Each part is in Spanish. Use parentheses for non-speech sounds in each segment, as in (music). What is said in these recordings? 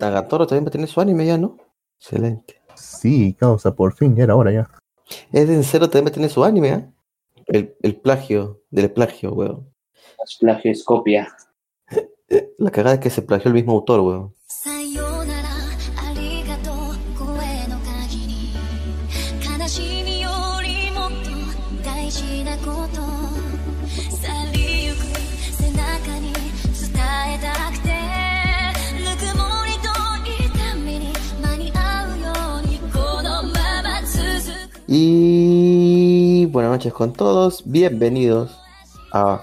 Nagatoro también va a tener su anime ya, ¿no? Excelente. Sí, causa, por fin, ya era hora ya. Es en cero también va a tener su anime, ¿eh? El, el plagio, del plagio, weón. Las plagio es copia. (laughs) La cagada es que se plagió el mismo autor, weón. Buenas noches con todos, bienvenidos a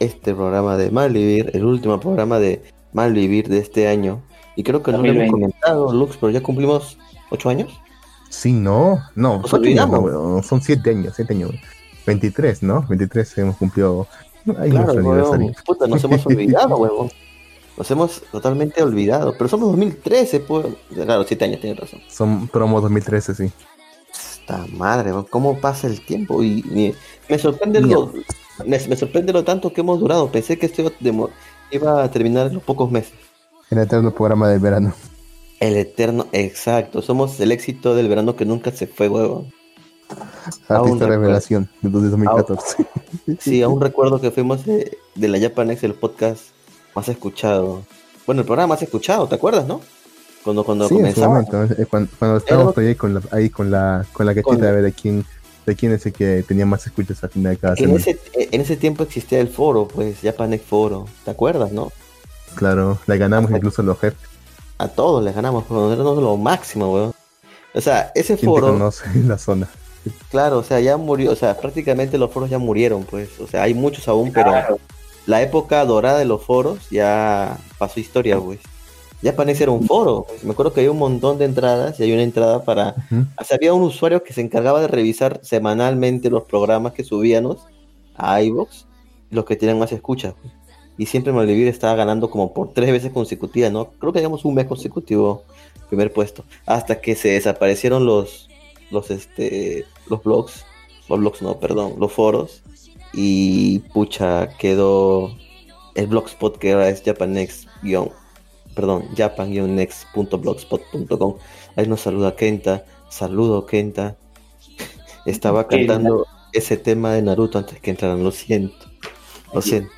este programa de Malvivir, el último programa de Malvivir de este año. Y creo que no lo hemos 2020. comentado, Lux, pero ya cumplimos ocho años. Sí, no, no, ocho años, no, son siete años, siete años. 23, ¿no? 23 hemos cumplido. Ahí Claro, weón. Puta, nos hemos (laughs) olvidado, huevón. Nos hemos totalmente olvidado. Pero somos 2013, pues. Claro, siete años, tienes razón. Son promo 2013, sí. Madre, ¿cómo pasa el tiempo? Y, y me sorprende lo, me, me sorprende lo tanto que hemos durado. Pensé que esto iba, a demo- iba a terminar en los pocos meses. El eterno programa del verano. El eterno, exacto. Somos el éxito del verano que nunca se fue, huevón. Aún Artista revelación de 2014. Sí, aún recuerdo que fuimos de, de la Japanex, el podcast más escuchado. Bueno, el programa más escuchado, ¿te acuerdas, no? Cuando, cuando sí, en su comenzaba. momento. eh, Cuando, cuando estábamos ahí con la, ahí con la, con la cachita Con- de ver de quién, de quién es el que tenía más escuchas al final de cada Que en semana. ese, en ese tiempo existía el foro, pues, Japanex Foro. ¿Te acuerdas, no? Claro, le ganamos incluso a los jefes. A todos les ganamos, pero éramos lo máximo, weón. O sea, ese ¿Quién te foro, conoce en la zona? claro, o sea, ya murió, o sea, prácticamente los foros ya murieron, pues. O sea, hay muchos aún, pero la época dorada de los foros ya pasó historia, pues. Japanex era un foro. Me acuerdo que había un montón de entradas y hay una entrada para. O sea, había un usuario que se encargaba de revisar semanalmente los programas que subíamos a iVoox, los que tienen más escuchas. Y siempre Malvivir estaba ganando como por tres veces consecutivas, ¿no? Creo que digamos un mes consecutivo primer puesto. Hasta que se desaparecieron los, los, este, los blogs, los blogs no, perdón, los foros. Y pucha, quedó el blogspot que ahora es japanex perdón, japan-next.blogspot.com. Ahí nos saluda Kenta. Saludo Kenta. (laughs) Estaba Kenta. cantando ese tema de Naruto antes que entraran. Lo siento. Lo siento.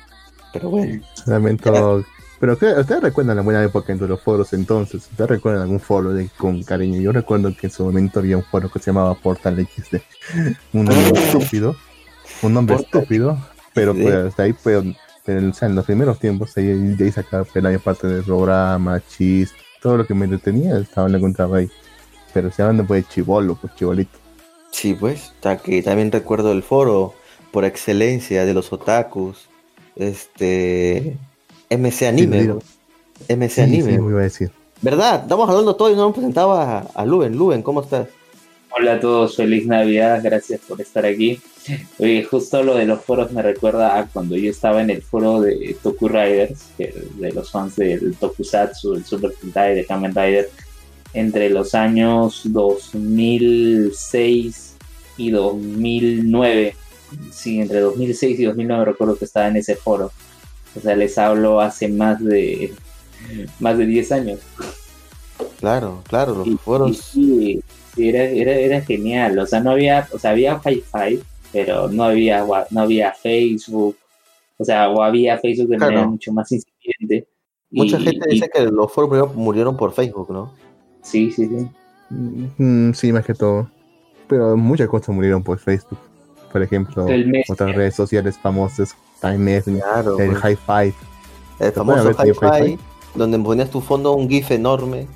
Pero bueno. Lamento. Pero ¿qué- ustedes recuerdan la buena época entre los foros entonces. ¿Ustedes recuerdan algún foro de, con cariño? Yo recuerdo que en su momento había un foro que se llamaba Portal XD. Un nombre estúpido. Un nombre estúpido. Pero pues hasta ahí, pues, pero, o sea, en los primeros tiempos, ahí, de ahí sacaba la parte del programa, chis, todo lo que me entretenía, estaba lo encontraba ahí. Pero se llaman pues chivolo, pues chibolito. Sí, pues. que también recuerdo el foro por excelencia de los otakus. Este. MC Anime. Sí. MC Sí, Anime. sí, me iba a decir. ¿Verdad? Estamos hablando todo y no hemos presentado a, a Luben. Luben, ¿cómo estás? Hola a todos, feliz Navidad, gracias por estar aquí. Oye, justo lo de los foros me recuerda a cuando yo estaba en el foro de Toku Riders, de los fans del Tokusatsu, del Super Sentai, de Kamen Rider, entre los años 2006 y 2009. Sí, entre 2006 y 2009 recuerdo que estaba en ese foro. O sea, les hablo hace más de más de 10 años. Claro, claro, los Y- foros. y sí, sí, era, era, era genial. O sea, no había, o sea, había Hi-Fi, pero no había, no había Facebook. O sea, o había Facebook de Claro. manera mucho más incipiente. Mucha Y- gente y- dice que los foros murieron por Facebook, ¿no? Sí, sí, sí. Mm, sí, más que todo. Pero muchas cosas murieron por Facebook. Por ejemplo, otras redes sociales famosas, Time Messenger, Claro. el pues. High Five. El famoso Hi-Fi, Hi-Fi. donde ponías tu fondo un GIF enorme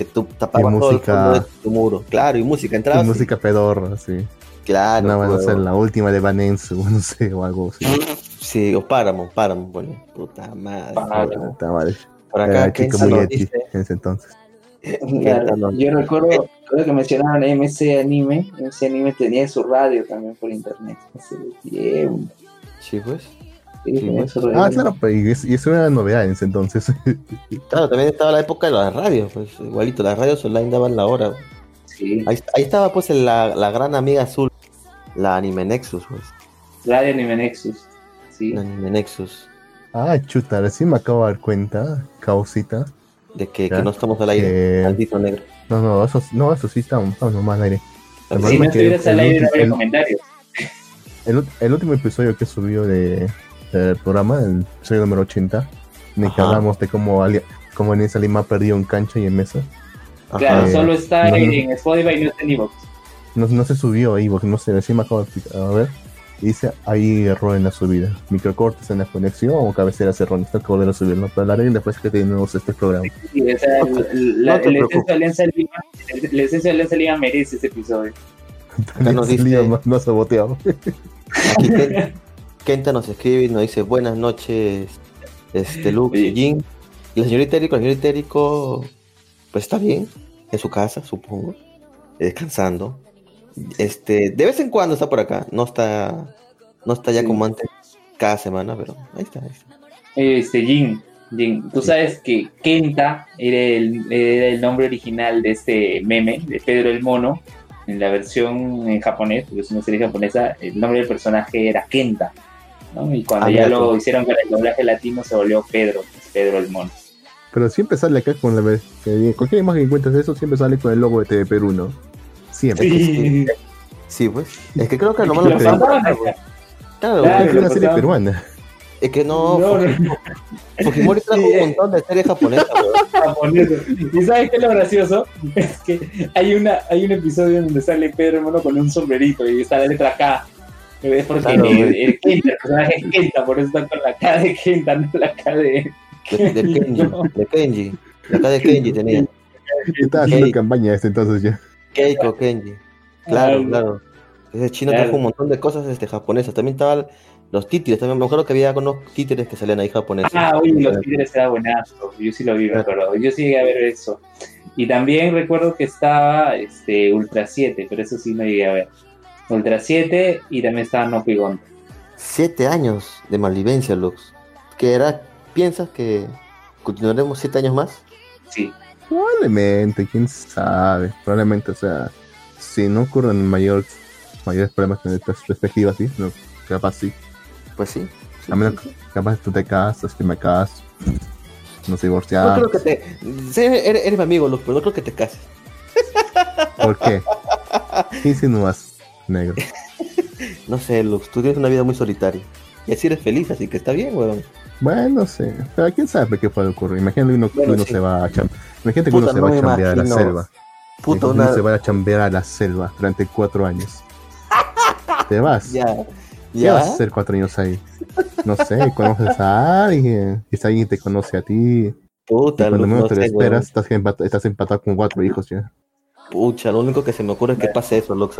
que tú tapabas todo música- fondo de tu muro. Claro, y música, entrabas. y- música pedorra, sí. Claro, no, pues, ser la última de Vanense, (laughs) o no sé, o algo así. Sí, o Paramount, Paramount, bueno, puta madre. Puta madre. Por Era acá, chico en ese entonces. (laughs) Claro, yo recuerdo, recuerdo que mencionaban MC Anime. MC Anime tenía su radio también por internet. Hace tiempo. Sí, pues. Sí, Sí. Ah, claro, pues, y es- y eso era novedad en ese entonces. (laughs) Claro, también estaba la época de las radios, pues igualito, las radios online daban la hora. Sí, Ahí, ahí estaba pues la, la gran amiga azul, la Anime Nexus, pues. Radio Anime Nexus. Sí. La Anime Nexus. ah, chuta, recién me acabo de dar cuenta, causita, de que, que no estamos al aire. Eh, Maldito negro. No, no, eso, no, eso sí estamos, estamos nomás al aire. Si no estuvieras al el aire, no habría comentarios. El, el último episodio que subió de, del programa, el episodio número 80, en el que hablamos de cómo, cómo Inés Lima perdió en cancha y en mesa. Ajá. Claro, Eh, solo está no, en, Spotify y no está en Evox. No, no se subió ahí, porque no sé, me acabo de explicar. A ver, dice ahí error en la subida. Microcortes en la conexión o cabeceras erróneas. Tengo que volver a subirlo. Pero la regla después que tenemos este programa. Sí, o sea, No la. Esencia de Alianza Lima, el- la esencia de Alianza Lima merece ese episodio. Nos (laughs) Inés dice- Lima no saboteado. Aquí Ken- (laughs) Kenta nos escribe y nos dice buenas noches, este Lux Oye. y Jin. Y la señorita Erico, la señorita Erico, pues está bien, en su casa, supongo, descansando. Este, de vez en cuando está por acá, no está, no está ya Sí. como antes cada semana, pero ahí está, ahí está. Este, Jin, Jin, tú sabes que Kenta era el, era el nombre original de este meme, de Pedro el Mono, en la versión en japonés, porque es una serie japonesa, el nombre del personaje era Kenta, ¿no? Y cuando Ah, ya lo tú. hicieron con el doblaje latino se volvió Pedro, Pedro el Mono. Pero siempre sale acá con la vez. Cualquier imagen que encuentres de eso siempre sale con el logo de TV Perú, ¿no? Siempre. Sí, Sí, pues, es que creo que lo Lo malo que pasaban claro, claro, Es lo una serie peruana. es que no, No, no, Fujimori trajo Sí, un eh. montón de series japonesas, japonés. ¿Y sabes qué es lo gracioso? Es que hay, una, hay un episodio donde sale Pedro el Mono con un sombrerito y está la letra K. Es porque Claro, el, el Kenta, el personaje es Kenta, por eso está con la K de Kenta, no la K de. de, (laughs) de Kenji, de Kenji, de acá de Kenji tenía, Estaba haciendo campaña este entonces ya. Keiko Kenji. Claro, Ay, claro. Ese chino Claro. trajo un montón de cosas este, japonesas. También estaban los títeres. También me acuerdo que había unos títeres que salían ahí japoneses. Ah, oye, los tigres era buenazo. Yo sí lo vi, me acuerdo. Yo sí llegué a ver eso. Y también recuerdo que estaba este, Ultra 7, pero eso sí no llegué a ver. Ultra 7 y también estaba No Gonta. Siete años de malvivencia, Lux. ¿Qué era? ¿Piensas que continuaremos siete años más? Sí. Probablemente, quién sabe. Probablemente, o sea, si no ocurren mayor, mayores problemas con estas perspectivas, sí, no, capaz sí. Pues sí. sí, A menos sí, sí. capaz tú te casas, que me caso, nos No divorciamos. creo que te. sí, eres, eres mi amigo, Lux, pero no creo que te cases. ¿Por qué? (laughs) ¿Qué insinúas, negro? (laughs) No sé, Lux, tú tienes una vida muy solitaria. Y así eres feliz, así que está bien, weón. Bueno, sí. Pero quién sabe qué puede ocurrir. Imagínate uno, que Bueno, uno sí. se va a cham- Imagínate que Puta, uno se no va a chambear a la selva. Puta, una. uno se va a chambear a la selva durante cuatro años. Te vas. (laughs) Ya. ¿Qué vas a Ya. hacer cuatro años ahí? No sé, conoces a alguien, quizá alguien te conoce a ti. Y Puta, cuando Lux, menos no te lo esperas, estás, empat- estás empatado con cuatro hijos ya. Pucha, lo único que se me ocurre es que pase eso, Lux.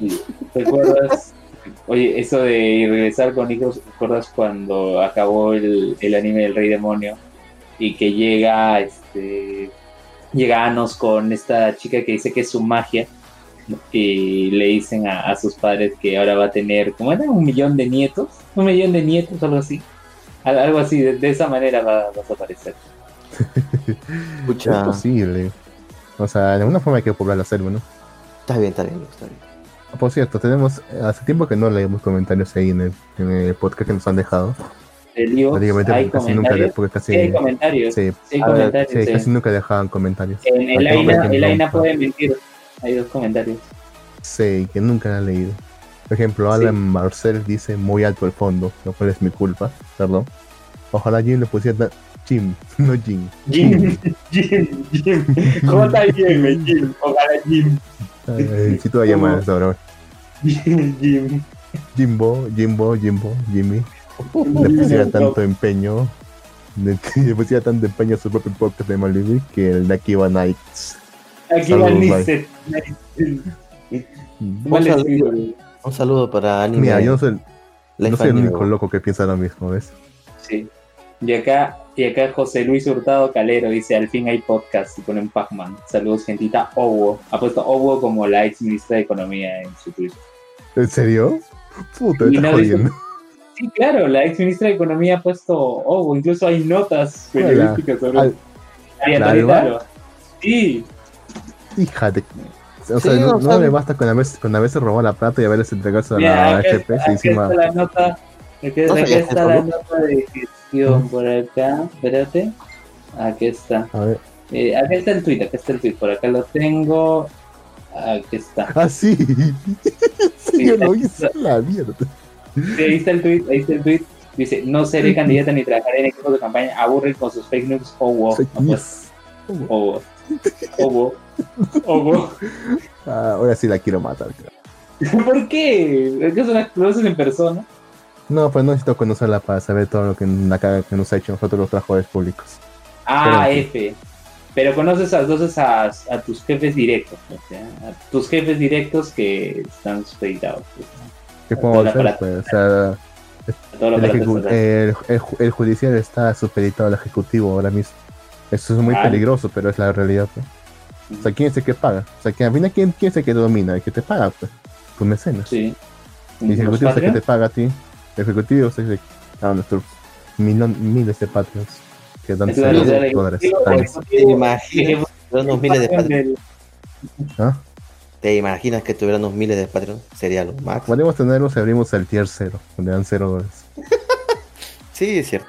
¿Ah? ¿Recuerdas? Oye, eso de regresar con hijos, ¿recuerdas cuando acabó el, el anime del Rey Demonio? Y que llega, este, llega Anos con esta chica que dice que es su magia. Y le dicen a, a sus padres que ahora va a tener, ¿cómo era? Un millón de nietos. Un millón de nietos, algo así. Al- Algo así, de, de esa manera va, vas a aparecer. (laughs) Es posible. O sea, de alguna forma hay que poblar la selva, ¿no? Está bien, está bien, está bien. Por cierto, tenemos, hace tiempo que no leemos comentarios ahí en el, en el podcast que nos han dejado. Ivo, Prácticamente hay casi nunca, porque casi, Sí, hay comentarios. sí, Sí, hay A ver, comentarios. sí, sí. casi nunca dejaban comentarios. En el Aina, el Aina puede mentir. Hay dos comentarios. Sí, que nunca la han leído. Por ejemplo. Alan Marcel dice muy alto el fondo, lo cual es mi culpa, perdón. Ojalá Jim le pusiera Jim, (laughs) no Jim. Jim, (laughs) Jim, Jim. J-M, (laughs) Jim. Ojalá Jim. Si tú vas a llamar a esa hora. Jim, Jim. Jimbo, Jimbo, Jimbo, Jimmy. Le pusiera tanto empeño, le, (laughs) le pusiera tanto empeño a su propio podcast de Malibu que el de Akiba Nights. Aquí Saludos, va bye. Nice. Un saludo, sí, un saludo para Anime. Mira, yo no soy, Life no soy el único loco que piensa lo mismo, ¿ves? sí. Y acá, y acá José Luis Hurtado Calero dice, al fin hay podcast y pone un Pac-Man. Saludos, gentita. Owo. Ha puesto Owo como la ex ministra de Economía en su Twitter. ¿En serio? Puta, Y dice- jodiendo. Sí, claro, la ex ministra de Economía ha puesto Owo. Incluso hay notas periodísticas sobre Al-. Alba. Sí, Hija de... O Sí, sea, no, no le basta con haberse, con haberse robado la plata y haberles entregado a la HP, encima... está la nota, No sabía está la ¿no? nota de por acá. Espérate. Aquí está. A ver. Eh, acá está el tweet, acá está el tweet. Por acá lo tengo. Aquí está. Ah, sí. (laughs) sí, yo lo hice la mierda. Sí, ahí está el tweet, ahí está el tweet. Dice, no seré candidata ni trabajaré en equipos de campaña, aburren con sus fake news o wow. Wow. Wow. (laughs) Wow. Ah, ahora sí la quiero matar. creo. (laughs) ¿Por qué? ¿Es que son las conoces en persona? No, pues no necesito conocerla para saber todo lo que la caga que nos ha hecho nosotros los trabajadores públicos. Ah, Pero- F. Pero conoces a, entonces a, a tus jefes directos, o sea, a tus jefes directos que están supeditados pues, ¿Qué la hacer? Pues, o sea, el, el, el el judicial está supeditado al ejecutivo ahora mismo. Eso es muy Ah. peligroso, pero es la realidad. pues. O sea, ¿quién es el que paga? O sea, final, ¿quién, quién es el que domina? El que te paga, pues. Tu mecenas. Sí. Y el ejecutivo es el que te paga a ti. El ejecutivo es el que a nuestros miles de patrios que dan de del dólares. ¿Te imaginas que tuvieran unos miles de ¿Ah? ¿Te imaginas que tuvieran unos miles de Patreon? Sería lo máximo. Podemos tenerlos si abrimos el tier 0, donde dan 0 dólares. (laughs) Sí, es cierto.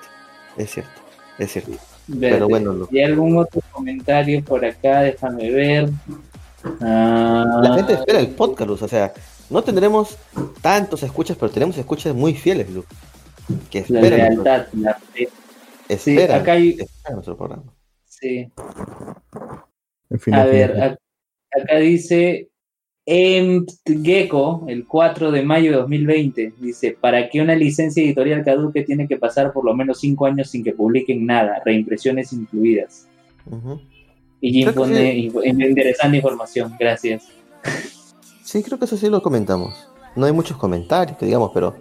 Es cierto. Es cierto. Pero bueno, lo- ¿Y algún otro comentario por acá? Déjame ver. Ah, La gente espera el podcast. O sea, no tendremos tantos escuchas, pero tenemos escuchas muy fieles, Luz. Que La esperan, lealtad, la fe. Sí, esperan, acá hay. esperan nuestro programa. Sí. En fin, A en fin, ver, acá dice Gecko, el 4 de mayo de 2020, dice, para que una licencia editorial caduque tiene que pasar por lo menos 5 años sin que publiquen nada, reimpresiones incluidas. Y Jim pone interesante información, gracias. Sí, creo que eso sí lo comentamos. No hay muchos comentarios, que digamos, pero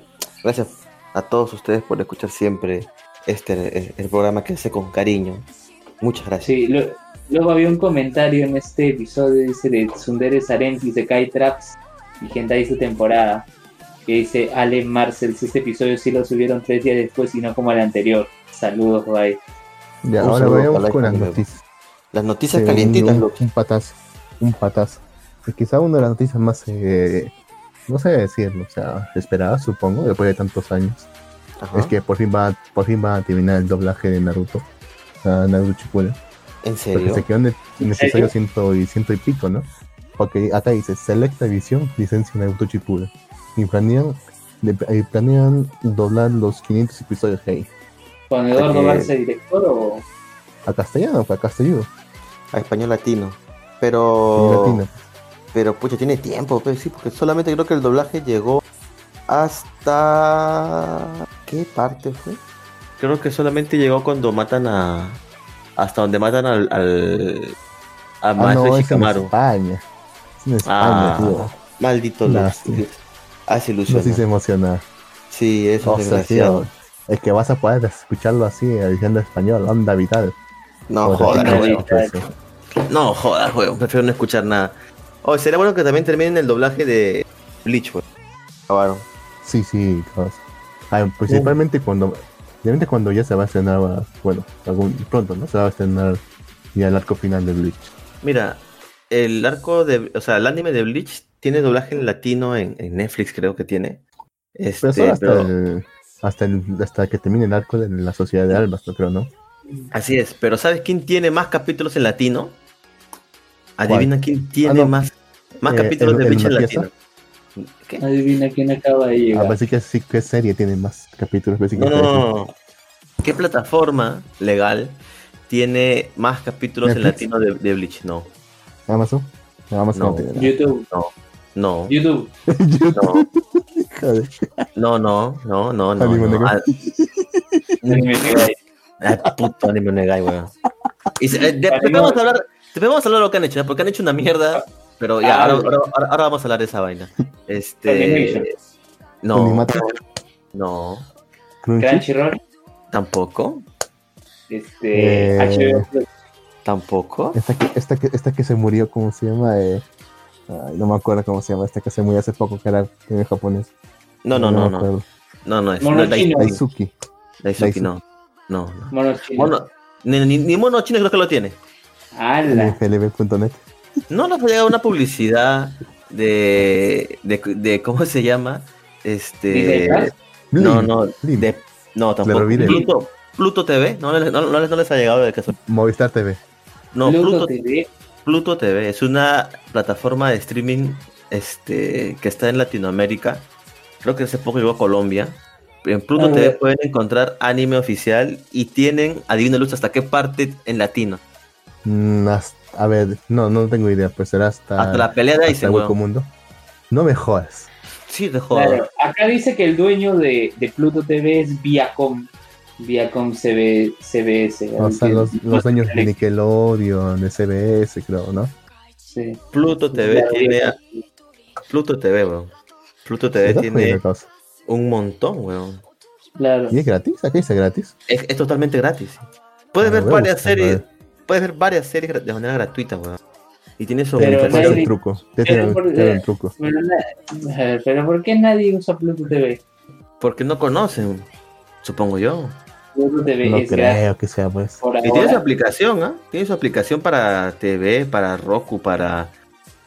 gracias a todos ustedes por escuchar siempre este el, el programa que hace con cariño. Muchas gracias. Sí, lo- luego había un comentario en este episodio, dice de Sundere Sarenti, se cae Traps y Hentai su temporada, que dice Ale Marcels, este episodio sí lo subieron tres días después y no como el anterior. Saludos, bye. Ya, un ahora saludo vayamos con las noticias. Las noticias Sí, calientitas, un, Luz. un patazo. Un patazo. Quizá una de las noticias más, eh, no sé decirlo, o sea, esperadas, supongo, después de tantos años. Ajá. Es que por fin va, por fin va a terminar el doblaje de Naruto. A Naruto Shippuden. ¿En Porque serio? se quedó en el, en el ¿En serio? episodio ciento y, ciento y pico, ¿no? Porque acá dice, Selecta Visión, licencia Naruto Shippuden. Y planean, de- y planean doblar los 500 episodios que hay. ¿Con Eduardo Porque- Barça director o...? A castellano, a castellano. A español latino. en Pero. latino. Pero pucha, tiene tiempo, pues sí, porque solamente creo que el doblaje llegó hasta. ¿Qué parte fue? Creo que solamente llegó cuando matan a. Hasta donde matan al. al a Ah, no, es en. España. Es en España, Ah, tío. maldito Lástima. Hace No ilusión. se hizo emocionar. Sí, eso es desgraciado. tío, es que vas a poder escucharlo así, diciendo español, onda vital. No jodas, no. No jodas, weón. Prefiero no escuchar nada. Oh, sería bueno que también terminen el doblaje de Bleach, weón. Acabaron. Sí, sí, claro. Ah, principalmente cuando principalmente cuando ya se va a estrenar, bueno, algún, pronto, ¿no? Se va a estrenar ya el arco final de Bleach. Mira, el arco de, o sea, el anime de Bleach tiene doblaje en latino en, en Netflix, creo que tiene. Este, Pero solo hasta, pero- el, hasta, el, hasta que termine el arco de la Sociedad de Albas, no creo, ¿no? así es, pero ¿sabes quién tiene más capítulos en latino? Adivina quién tiene Ah, no. más, más Eh, capítulos ¿el- de Bleach en latino. ¿Qué? Adivina quién acaba de Ah, llegar. parece que sí, ¿qué serie tiene más capítulos? Que No, no. ¿Qué plataforma legal tiene más capítulos en ¿Netflix? latino de, de Bleach? No, Amazon. No, Amazon no, No. YouTube, no, (laughs) YouTube. no, Joder. no, no, no, no, no. Anime no. negro. Ah, Anime Negai. Ah, puto anime negai, weón. Y eh, de- te podemos hablar, te podemos hablar de lo que han hecho, ¿eh? porque han hecho una mierda, pero ya, Ah, ahora, ahora- ahora- ahora vamos a hablar de esa vaina. Este. No, no, Crunchy. Crunchyroll, tampoco, este, Eh, tampoco. Esta que, esta, que, esta que se murió, ¿cómo se llama? Eh, ay, no me acuerdo cómo se llama. Esta que se murió hace poco, que era en japonés. No, no, no, no, no, no, es Mono no es chino. Daisuki. Daisuke, no, no, no. Mono chino. Mono, ni, ni, ni mono chino creo que lo tiene. FLB.net. No nos ha llegado una publicidad de, de, de ¿cómo se llama? Este, no, no, de, no, tampoco. Pluto, Pluto TV, no, les- no, no les, no les ha llegado de caso. Movistar TV. No, Pluto Pluto, TV. Pluto TV es una plataforma de streaming este, que está en Latinoamérica. Creo que hace poco llegó a Colombia. En Pluto A TV pueden encontrar anime oficial y tienen, adivina luz, hasta qué parte en latino. Mm, hasta- a ver, no, no tengo idea, pues será hasta, Hasta la pelea de hasta Aizen, Hueco weón. Mundo. No me jodas. Sí, de joder. Claro, acá dice que el dueño de, de Pluto TV es Viacom. Viacom CB, CBS. O sea, los, los dueños de Nickelodeon, de CBS, creo, ¿no? Sí. Pluto TV tiene. Pluto TV, weón. Pluto TV tiene un montón, weón. Claro. ¿Y es gratis? ¿Aquí dice gratis? Es, es totalmente gratis. Puedes Ah, ver varias series. Puedes ver varias series de manera gratuita, weón. Y tiene su Pero ¿Cuál es nadie- el truco? Pero por- un truco. Pero, eh, pero ¿por qué nadie usa Pluto TV? Porque no conocen, supongo yo. Pluto TV No es gratis creo que sea, pues. por Y tiene su aplicación, ¿ah? Tiene su aplicación para TV, para Roku, para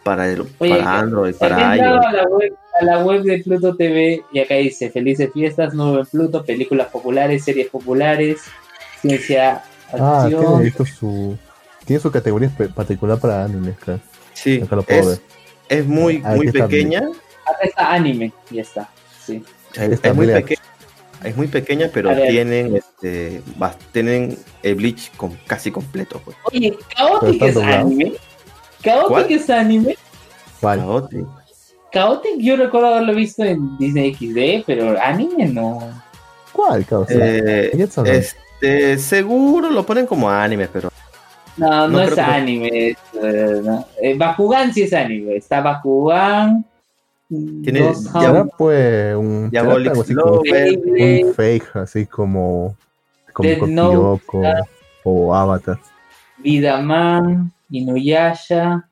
para, el- Oye, para Android, para iOS. a la, web, a la web de Pluto TV y acá dice Felices fiestas, nuevo en Pluto, películas populares, series populares, ciencia, Ah, tiene acción. visto su. Tiene su categoría particular para animes, creo. Sí, Acá lo puedo ver. es, es muy, Ah, muy pequeña. Acá está anime, ya está. Sí. Es, Está es muy pequeña. Es muy pequeña, pero tienen este tienen el Bleach con, casi completo, pues. Oye, Chaotic es anime. Chaotic ¿Cuál? es anime. Chaotic. Chaotic yo recuerdo haberlo visto en Disney XD, pero anime no. ¿Cuál, causa? Eh. Este, seguro lo ponen como anime, pero No, no, No es que- anime. es, eh, no. Eh, Bakugan sí es anime. Está Bakugan. Tiene- ya- Hound, ¿Será pues un. Diabolic un fake, así como. Como Note, o Avatar. Vidaman, Inuyasha,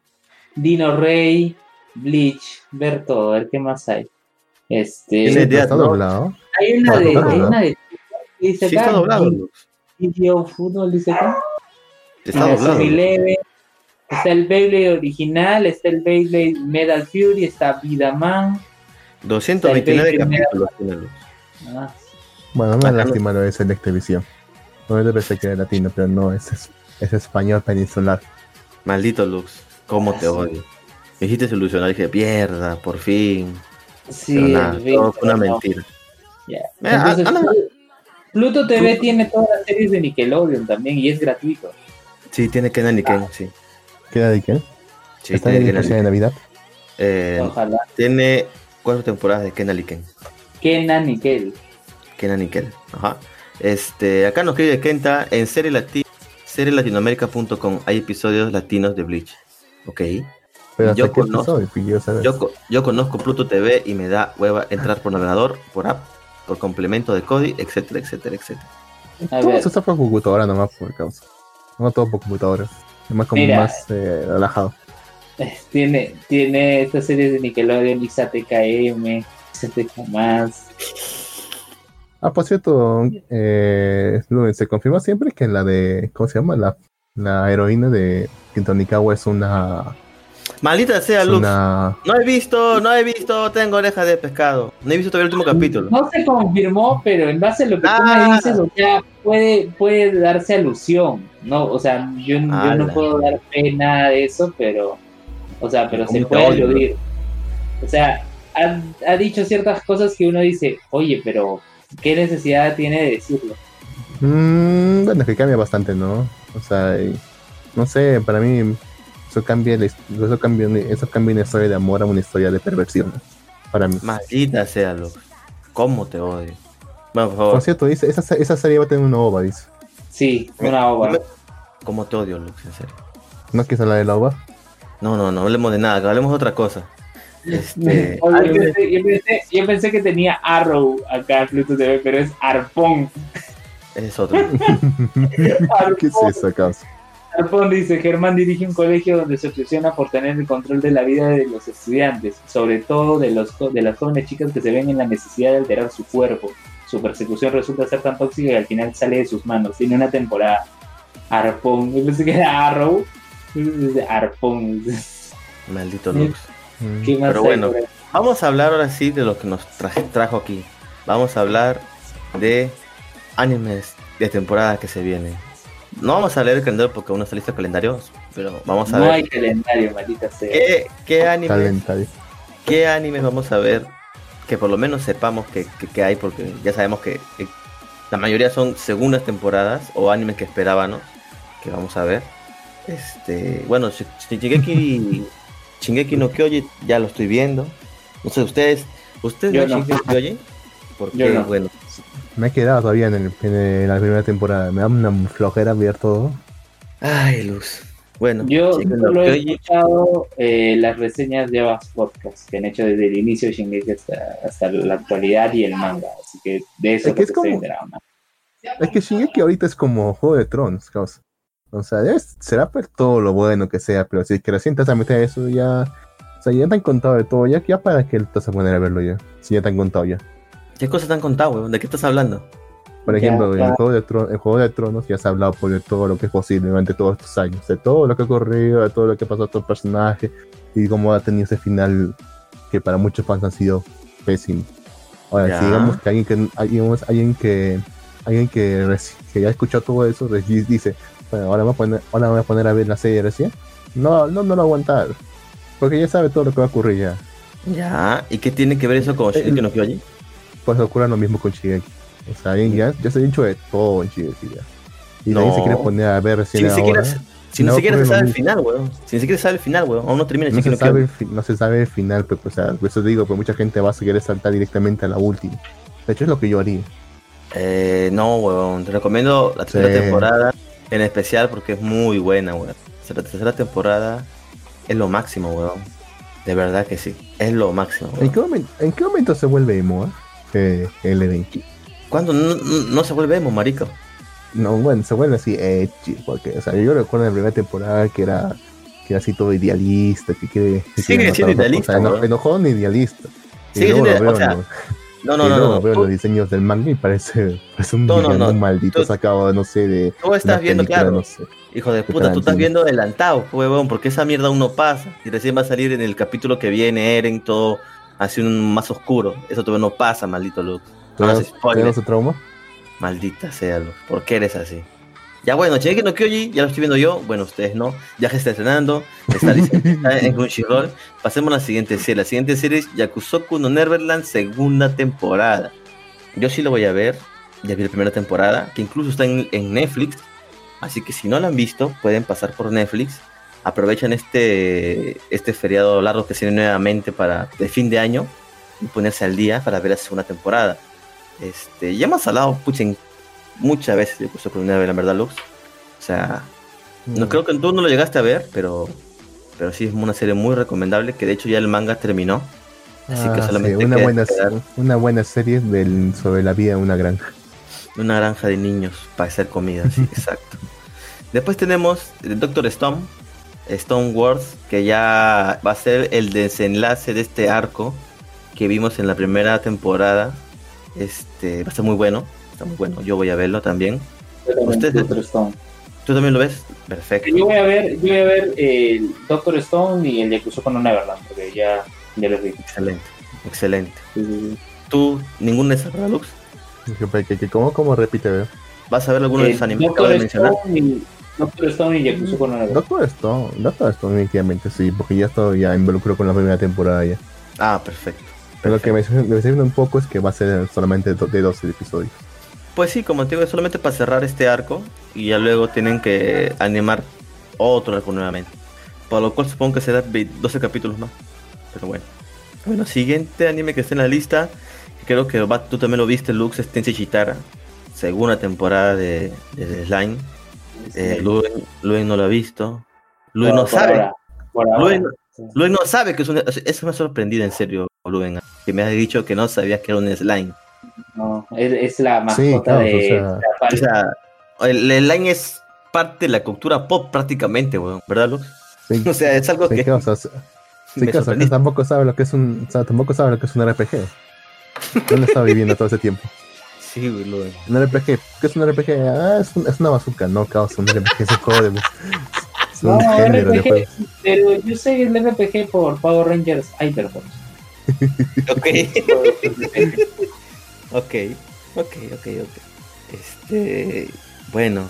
Dino Rey, Bleach, ver todo, a ver qué más hay. Tiene Este, Death ¿Está Note. doblado? hay una de, hay una de dice sí está doblado. GTO Fútbol, dice acá. Está doblado. Está el Beyblade original, está el Beyblade Metal Fury, está Vidaman. 229 El Beyblade capítulos tiene Lux. Ah, Bueno, me Acá no- lástima lo de Selectevisión. No yo pensé que era latino, pero no, es, es, es español peninsular. Maldito Lux. ¿Cómo te sí. odio? Me hiciste solucionar, dije, pierda, por fin. sí, Pero nada, el todo fue una no. mentira. Entonces, anda- Pluto TV Pluto- tiene todas las series de Nickelodeon también y es gratuito. Sí, tiene Kenan y Ken, sí. ¿Queda de qué? Sí, ¿Está en especial de Navidad? Eh, Ojalá. tiene cuatro temporadas de Kenan y Ken. Kenan Nickel. Kenan y Ken. Ajá. Este, acá nos escribe Kenta en serie lati serielatinoamérica.com hay episodios latinos de Bleach. Ok. Pero Yo conozco- episodio, pues, yo conozco Pluto TV y me da hueva entrar por navegador, por app, por complemento de Cody, etcétera, etcétera, etcétera. A Todo ver, se está por computadora nomás, por causa. No todo por computadora. Es más como Mira. más eh, relajado. (laughs) tiene, tiene estas series de Nickelodeon, ISATKM, ISATK más. Ah, por cierto, eh, se confirma siempre que la de. ¿Cómo se llama? La, la heroína de Kintonikawa es una. Maldita sea, Lux. una. No he visto, no he visto, tengo oreja de pescado. No he visto todavía el último capítulo. No se confirmó, pero en base a lo que tú Ah. me dices, o sea, puede, puede darse alusión, ¿no? O sea, yo, yo no puedo dar fe nada de eso, pero, o sea, pero se ¿Cómo te puede aludir. O sea, ha, ha dicho ciertas cosas que uno dice, oye, pero ¿qué necesidad tiene de decirlo? Mm, bueno, es que cambia bastante, ¿no? O sea, y- no sé, para mí eso cambia, eso cambia, eso cambia una historia de amor a una historia de perversión. Para mí. Maldita sea, Lux. ¿Cómo te odio? Bueno, por favor. Por cierto, dice, esa, esa serie va a tener una ova, dice. Sí, una ova. ¿Cómo te odio, Lux? En serio. ¿No quieres hablar de la ova? No, no, no hablemos de nada, hablemos de otra cosa. Este, Oye, (laughs) yo, pensé, yo pensé- yo pensé que tenía Arrow acá en Pluto TV, pero es Arpón. ese es otro. (laughs) ¿Qué es eso, causa? Arpón dice, Germán dirige un colegio donde se obsesiona por tener el control de la vida de los estudiantes, sobre todo de, los, de las jóvenes chicas que se ven en la necesidad de alterar su cuerpo. Su persecución resulta ser tan tóxica que al final sale de sus manos. Tiene una temporada. Arpón. Yo (laughs) pensé que era Arrow. Arpón. Maldito Lux. Mm. ¿Qué más Pero bueno. Vamos a hablar ahora sí de lo que nos traje- trajo aquí. Vamos a hablar de animes de temporada que se viene. No vamos a leer el calendario porque aún no está listo el calendario, pero vamos a No ver hay calendario, maldita sea. qué, qué animes, Calendario. qué animes vamos a ver que por lo menos sepamos que, que- que hay, porque ya sabemos que, que la mayoría son segundas temporadas o animes que esperábamos que vamos a ver. Este, bueno, Shi- Shi- Shingeki, (laughs) Shingeki no Kyoji ya lo estoy viendo. No sé, ustedes, ustedes Yo ven no. Shingeki no Kyoji? (laughs) Porque, Yo no. bueno, Me he quedado todavía en, el- en el- la primera temporada. Me da una flojera ver todo. ay, Luz. Bueno, Yo solo he escuchado eh, las reseñas de Abbas Podcast que han hecho desde el inicio de Shingeki hasta, hasta la actualidad y el manga. Así que de eso Es que es como-. ¿no? Es que Shingeki ahorita es como Juego de Tronos, causa. O sea, será por todo lo bueno que sea, pero si es que recién te meter a eso, ya. O sea, ya te han contado de todo, ya, ya para que te vas a poner a verlo ya. Si ya te han contado ya. ¿Qué cosas te han contado, weón? ¿De qué estás hablando? Por Ya, ejemplo, en ya. el Juego, de Tronos, en Juego de Tronos ya se ha hablado por de todo lo que es posible durante todos estos años, de todo lo que ha ocurrido, de todo lo que pasó a todo personaje y cómo ha tenido ese final que para muchos fans ha sido pésimo. Ahora, Ya. si digamos que alguien que alguien, alguien que alguien que, que ya ha escuchado todo eso dice, bueno, ahora me voy a poner, ahora me voy a poner a ver la serie recién, no, no, no lo aguantar, porque ya sabe todo lo que va a ocurrir ya. Ya, ¿y qué tiene que ver eso con Shingeki no Kyoji? Pues ocurre lo mismo con Shigeki. O sea, ya, ya se ha dicho de todo en Shigeki ya. Y No. nadie se quiere poner a ver Si ni siquiera, ahora. se- si ni No siquiera se sabe el final, weón. Si ni siquiera sabe el final, weón. Aún no termina No se, no sabe no se sabe el final, pero pues, o sea, por eso digo, pues mucha gente va a querer saltar directamente a la última. De hecho, es lo que yo haría. Eh, no, weón. Te recomiendo la tercera Sí. temporada en especial porque es muy buena, weón. La tercera temporada es lo máximo, weón. De verdad que sí. Es lo máximo, ¿En weón. qué, momento, ¿En qué momento se vuelve emo, ah? Eh? el? ¿Cuándo no, se vuelve emo, marico? No, bueno, se vuelve así edgy, porque, o sea, yo recuerdo en la primera temporada que era, que era así todo idealista, que quiere... Sigue siendo idealista, O sea, enojón idealista. Sigue siendo- o sea, ¿no? No, no, no, veo Tú, los diseños del manga y parece, (laughs) parece un No, no, maldito Tú- sacado, no sé, de tú estás viendo, película, claro. no sé. Hijo de puta, tú estás viendo adelantado, huevón, porque esa mierda aún no pasa. Y recién va a salir en el capítulo que viene Eren todo así un más oscuro. Eso todavía no pasa, maldito Luke. No hagas ¿Tenemos spoiler. tenemos su trauma? Maldita sea, Luke. ¿Por qué eres así? Ya bueno, Shingeki no Kyoji, ya lo estoy viendo yo. Bueno, ustedes no. Ya que está estrenando, está, (laughs) está en Crunchyroll. Pasemos a la siguiente serie. La siguiente serie es Yakusoku no Neverland, segunda temporada. Yo sí lo voy a ver. Ya vi la primera temporada, que incluso está en, en Netflix. Así que si no la han visto, pueden pasar por Netflix. Aprovechan este, este feriado largo que se viene nuevamente para de fin de año y ponerse al día para ver la segunda temporada. Este, ya hemos hablado puchen, muchas veces de Yakusoku no Neverland, ¿verdad, Lux? O sea, no creo que tú no lo llegaste a ver, pero, pero sí es una serie muy recomendable que de hecho ya el manga terminó. Así que Ah, solamente sí, una, buena, esperar una buena serie del, sobre la vida de una granja. una granja de niños para hacer comida, sí, (laughs) exacto. Después tenemos el Doctor Stone, Stone Wars, que ya va a ser el desenlace de este arco que vimos en la primera temporada. Este va a ser muy bueno, está muy bueno. Yo voy a verlo también. También, Stone. ¿Tú también lo ves? Perfecto. Yo voy a ver, yo voy a ver el Doctor Stone y el Yakuza con Neverland, porque ya, ya los vi. Excelente, excelente. Sí, sí, sí. ¿Tú, ningún de Lux? ¿cómo, ¿Cómo repite? veo? ¿Vas a ver alguno de los animes que acabo de mencionar? Stone y Doctor Stone y Yakuza con Neverland. Doctor Stone, Doctor Stone definitivamente sí, porque ya estoy ya involucrado con la primera temporada ya. Ah, perfecto. Pero lo que me me decepciona un poco es que va a ser solamente do- de 12 episodios. Pues sí, como te digo, es solamente para cerrar este arco y ya luego tienen que animar otro arco nuevamente. Por lo cual supongo que será ve- 12 capítulos más. Pero bueno. Bueno, siguiente anime que está en la lista, creo que va- tú también lo viste, Lux, es Tensei Chitara. Segunda temporada de, de Slime. Eh, Luen, Luen no lo ha visto. Luen no sabe. Luen no sabe que es un... Eso me ha sorprendido en serio, Luen. Que me has dicho que no sabías que era un slime. No, es, es la mascota Sí, claro, de o sea. O sea, el, el slime es parte de la cultura pop prácticamente, weón, ¿verdad? Sí, (laughs) O sea, es algo sí, que que, o sea, sí, me que, o sea, que sorprendió. tampoco sabe lo que es un, o sea, tampoco sabe lo que es un RPG. ¿Dónde está viviendo todo ese tiempo? Sí, güey, Luen. Un RPG, ¿qué es un RPG? Ah, es, un- es una bazooka, no, causa, un RPG es un juego de... Es un No, género de RPG, juego. pero yo sé el RPG por Power Rangers Hyperforce. (laughs) Ok, (laughs) ok, ok, ok, ok. Este, bueno,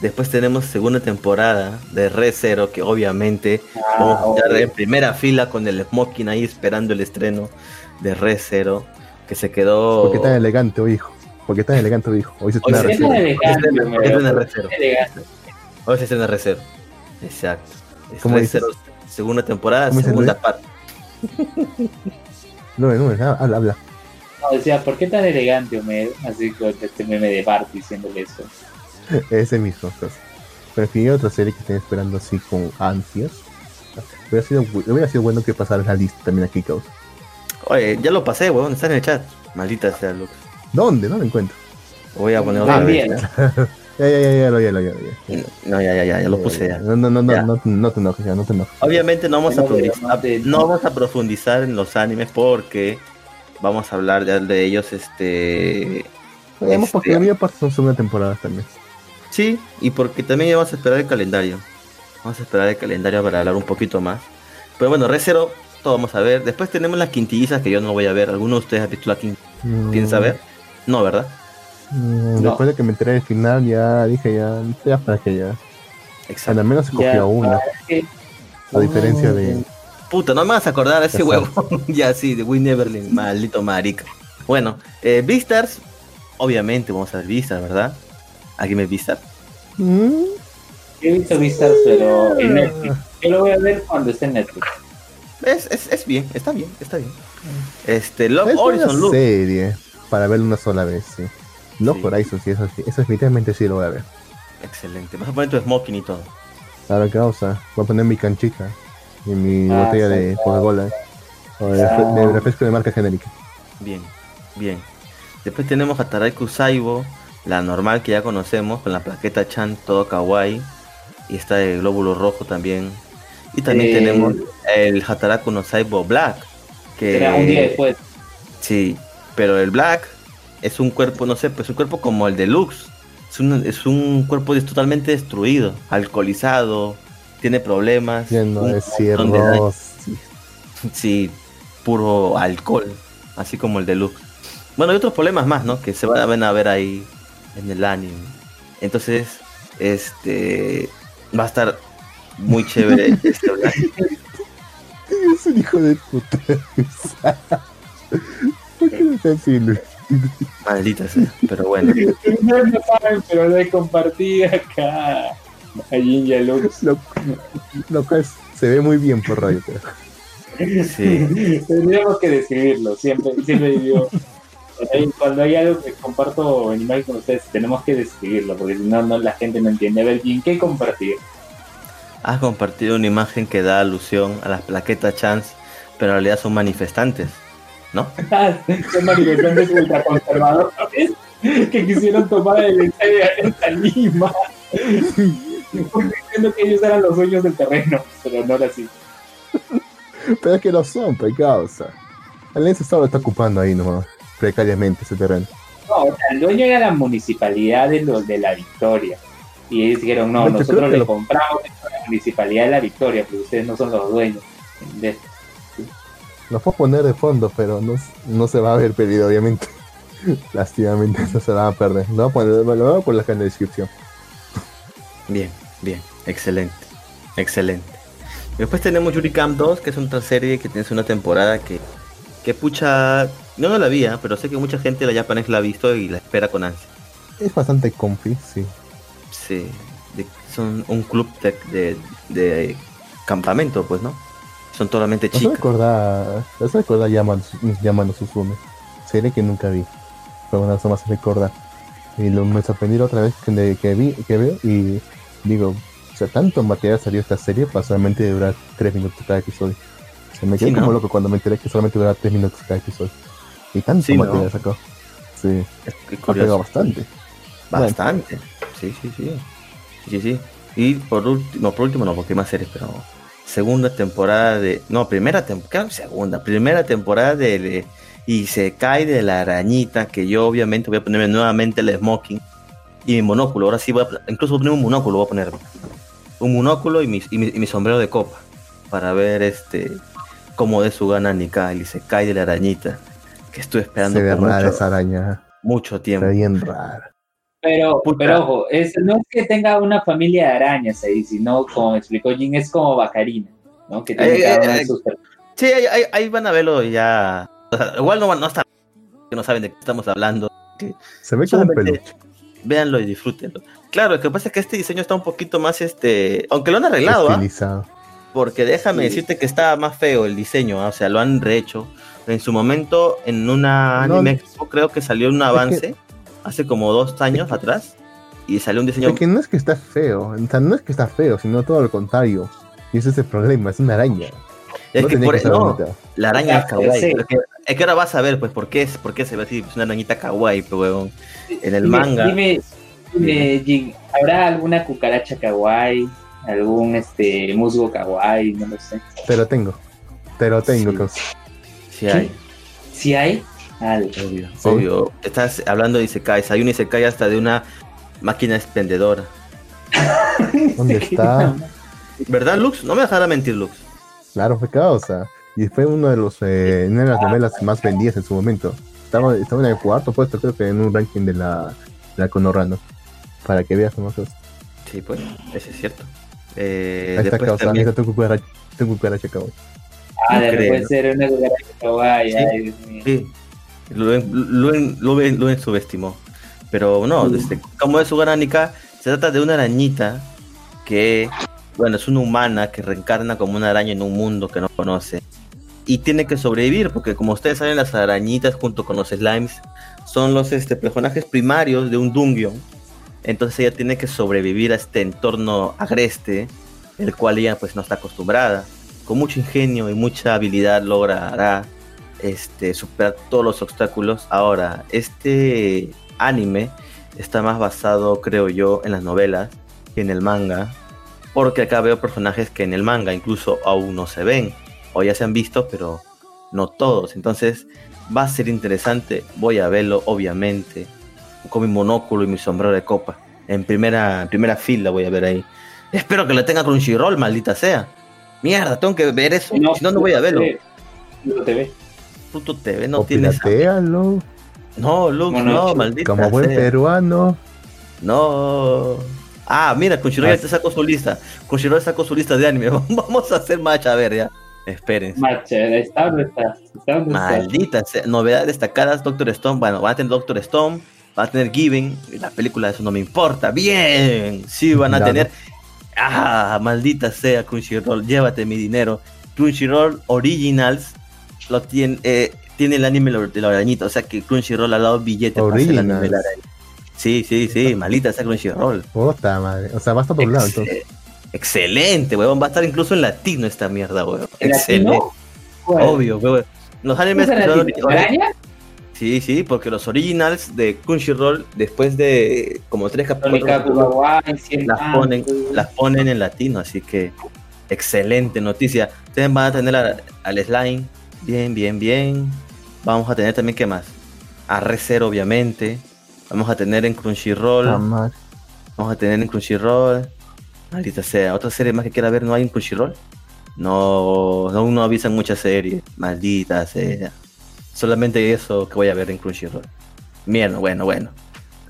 después tenemos segunda temporada de Re Zero, que obviamente Ah, vamos a estar obvio. en primera fila con el smoking ahí esperando el estreno de Re Zero, que se quedó... ¿Por qué tan elegante, hijo? ¿Por qué tan elegante, hijo? Hoy se Hoy estrena sí, Es recién. elegante, Este- Homero, este es el pero recero. es elegante. Hoy se estrena Re Zero. Exacto. Es ¿Cómo Re dices? Zero, segunda temporada, ¿Cómo dices, segunda parte. No, no, no, habla, habla. No, decía, ¿por qué tan elegante, Homero? Así con este meme de Bart diciéndole eso. Ese mismo. pues. Pero en fin, hay otra serie que estoy esperando así con ansias. Hubiera sido, hubiera sido bueno que pasara la lista también aquí, causa. Oye, ya lo pasé, weón, está en el chat. Maldita sea, Lux. ¿Dónde? No lo encuentro. Voy a poner otra También. vez. Ya, ya, ya, ya, lo, ya, lo, ya, ya. No, ya, ya, ya, ya lo puse ya. No, no, no, no, Ya. no, no te enojes, ya, no te enojes. Obviamente no vamos a No, profundizar, no no vamos a profundizar en los animes porque vamos a hablar de, de ellos, este, Veamos este, porque había parte son segunda temporada también. sí, y porque también vamos a esperar el calendario. Vamos a esperar el calendario para hablar un poquito más. Pero bueno, Recero, todo vamos a ver. Después tenemos las quintillizas que yo no voy a ver. ¿Alguno de ustedes ha visto la quinta? Mm, ¿Piensa ver? No, ¿verdad? mm, No. Después de que me enteré del final, ya dije, ya, ya para que ya. Exacto. Al menos se cogió Ya, una, a diferencia de. Puta, no me vas a acordar ese huevo. (laughs) ya sí, de Win Neverland, maldito marica. Bueno, eh, Beastars, obviamente vamos a ver Beastars, ¿verdad? ¿Alguien ve Beastars? Mm, He visto vistas, pero en Netflix. Yo lo voy a ver cuando esté en Netflix. Es, es, es bien, está bien, está bien. Este, Love es una Horizon Loop. serie para verla una sola vez, sí. Love Sí. Horizon, sí, eso sí, eso definitivamente sí lo voy a ver. Excelente. Vas a poner tu smoking y todo. Ahora causa, voy a poner mi canchica y mi Ah, botella sí. de Coca-Cola ¿eh? o de, Ah. de refresco de marca genérica. Bien, bien. Después tenemos a Taraiku Saibo, la normal que ya conocemos, con la plaqueta Chan, todo kawaii. Y está de glóbulo rojo también. Y también Eh, tenemos el Hataraku no Saibo Black. Que Será un día después. Sí, pero el Black es un cuerpo, no sé, pues un cuerpo como el Deluxe. Es un, es un cuerpo totalmente destruido, alcoholizado, tiene problemas. Lleno de sí. Puro alcohol, así como el Deluxe. Bueno, hay otros problemas más, ¿no? Que se van a ver ahí en el anime. Entonces, este va a estar muy chévere (laughs) este Black. Es un hijo de puta. ¿Por qué no está? Maldita sea, pero bueno. (laughs) No lo saben, pero lo he compartido acá. A Jinja Lux. Lo, lo cual se ve muy bien por radio, pero. Sí. Tendríamos que describirlo. Siempre, siempre digo. cuando hay- algo que comparto en imagen con ustedes, tenemos que describirlo, porque si no, no la gente no entiende. A ver, Jin, ¿qué compartir? Has compartido una imagen que da alusión a las plaquetas Chance, pero en realidad son manifestantes, ¿no? (laughs) Son manifestantes ultraconservadores que quisieron tomar el estadio de Lima. Diciendo que ellos eran los dueños del terreno, pero no era así. Pero es que lo son, pues causa. Alianza solo está ocupando ahí nomás, precariamente ese terreno. No, o sea, el dueño era la municipalidad de los de la Victoria. Y ellos dijeron, no, nosotros le lo- compramos a la municipalidad de la Victoria, pero ustedes no son los dueños. De- Lo puedo poner de fondo, pero no, no se va a ver perdido, obviamente. (laughs) Lastimamente, eso se va a perder. Lo voy a poner, lo voy a poner acá en la descripción. Bien, bien, excelente, excelente. Después tenemos Yuri Camp 2, que es otra serie que tiene una temporada que, que pucha, yo no la vi, ¿ah? pero sé que mucha gente de la Japanese la ha visto y la espera con ansia. Es bastante comfy, sí. Sí, de- son un club de, de, de campamento, pues, ¿no? Son totalmente No chicas. recordar, no se recordar Yaman, Yaman Suzume. Serie que nunca vi. Pero bueno, eso me hace recordar. Y lo, me sorprendí la otra vez que, que vi, que veo y digo, o sea, tanto material salió esta serie para solamente durar 3 minutos cada episodio. Se me quedé Sí, como ¿no? loco cuando me enteré que solamente duraba 3 minutos cada episodio. Y tanto Sí, ¿no? material sacó. Sí, Es- curioso. bastante. Bastante. Sí, sí, sí. Sí, sí. Y por último, por último no, porque hay más series, pero segunda temporada de. No, primera temporada. Segunda, primera temporada de, de- Y se cae de la arañita, que yo obviamente voy a ponerme nuevamente el smoking y mi monóculo. Ahora sí voy a. Incluso voy a poner un monóculo, voy a ponerme. Un monóculo y mi, y mi, y mi sombrero de copa. Para ver este. Cómo de su gana Nika y se cae de la arañita. Que estuve esperando Se ve por rara mucho, esa araña. mucho Se tiempo. bien rara. Pero, Puta. pero ojo, es, no es que tenga una familia de arañas ahí, sino, como explicó Jin, es como Bacarina, ¿no? Que tiene Eh, cada eh, una de eh, sus per- Sí, ahí, ahí- ahí van a verlo ya. o sea, igual no, van- no están que no saben de qué estamos hablando. Se ve como un peluche. véanlo y disfrútenlo. Claro, lo que pasa es que este diseño está un poquito más este. Aunque lo han arreglado, ¿ah? Porque déjame Sí. decirte que está más feo el diseño, ¿ah? o sea, lo han rehecho. En su momento, en una No, anime expo, creo que salió un que- avance hace como dos años atrás y salió un diseño. Es que no es que está feo, o sea, no es que está feo, sino todo lo contrario. Y ese es el problema, es una araña. es no que por- que estar no, la araña es kawaii. sí. Es que, es que ahora vas a ver, pues, por qué, es, por qué se ve así, es una arañita kawaii, pues, huevón. En el Dime- manga. Dime, dime, Jin, ¿habrá alguna cucaracha kawaii? ¿Algún este musgo kawaii? No lo sé. Te lo tengo. Te lo tengo, Sí. causa. Sí hay. ¿Sí hay? Al- Obvio, Sí. obvio. Estás hablando de Isekais. Hay un Isekai hasta de una máquina expendedora. (laughs) ¿Dónde está? ¿Verdad, Lux? No me dejará mentir, Lux. Claro, fue causa. Y fue uno de los eh, una de las novelas más vendidas en su momento. Estaba, estaba en el cuarto puesto, creo que en un ranking de la, de la Conorrano. Para que veas cómo. Sí, pues, eso es cierto. Eh, Ahí está después causa, también- está tu cucaracha, tu cucaracha. Ah, No puede ser una cucaracha kawaii. Sí. Ay, Dios mío. Sí, Luen, Luen, Luen- Luen subestimó. Pero no, desde, como es su Garanika, se trata de una arañita que, bueno, es una humana que reencarna como una araña en un mundo que no conoce. Y tiene que sobrevivir, porque como ustedes saben, las arañitas junto con los slimes son los este, personajes primarios de un dungeon. Entonces ella tiene que sobrevivir a este entorno agreste, el cual ella pues no está acostumbrada. Con mucho ingenio y mucha habilidad logrará este, superar todos los obstáculos. Ahora, este anime está más basado, creo yo, en las novelas que en el manga. Porque acá veo personajes que en el manga incluso aún no se ven. O ya se han visto, pero no todos. Entonces va a ser interesante. Voy a verlo, obviamente. Con mi monóculo y mi sombrero de copa. En primera, en primera fila voy a ver ahí. Espero que le tenga Crunchyroll, maldita sea. Mierda, tengo que ver eso. si no, no voy a verlo. No te ve. Pluto TV no o tienes. piratealo, No, Lux, Bueno, no, maldita. como buen sea. peruano. No. Ah, mira, Crunchyroll Ah, ya te sacó su lista. Crunchyroll sacó su lista de anime. (laughs) Vamos a hacer match, a ver, ya. Espérense. Macha, ¿está dónde está? ¿Está dónde está? Maldita sea. Novedades destacadas, Doctor Stone. Bueno, van a tener Doctor Stone, van a tener Given. La película, eso no me importa. Bien. Sí, van a Claro. tener. Ah, maldita sea, Crunchyroll. Llévate mi dinero. Crunchyroll Originals lo tiene, eh, tiene el anime de la arañita. O sea que Crunchyroll ha dado billete para hacer el anime de la araña. Sí, sí, sí. Maldita sea Crunchyroll. Puta madre. O sea, va a estar doblado Ex- entonces. Excelente, weón. Va a estar incluso en latino esta mierda, weón. ¿En Excelente. Obvio, weón. Los animes ¿Araña? Sí, sí, porque los originals de Crunchyroll, después de como tres capítulos, las ponen, las ponen en latino, así que excelente noticia. Ustedes van a tener al slime, bien, bien, bien. Vamos a tener también, ¿qué más? A Recer, obviamente. Vamos a tener en Crunchyroll. Vamos a tener en Crunchyroll. Maldita sea, otra serie más que quiera ver no hay en Crunchyroll. No, no, no avisan muchas series. Maldita sea. Solamente eso que voy a ver en Crunchyroll. Mierda, bueno, bueno.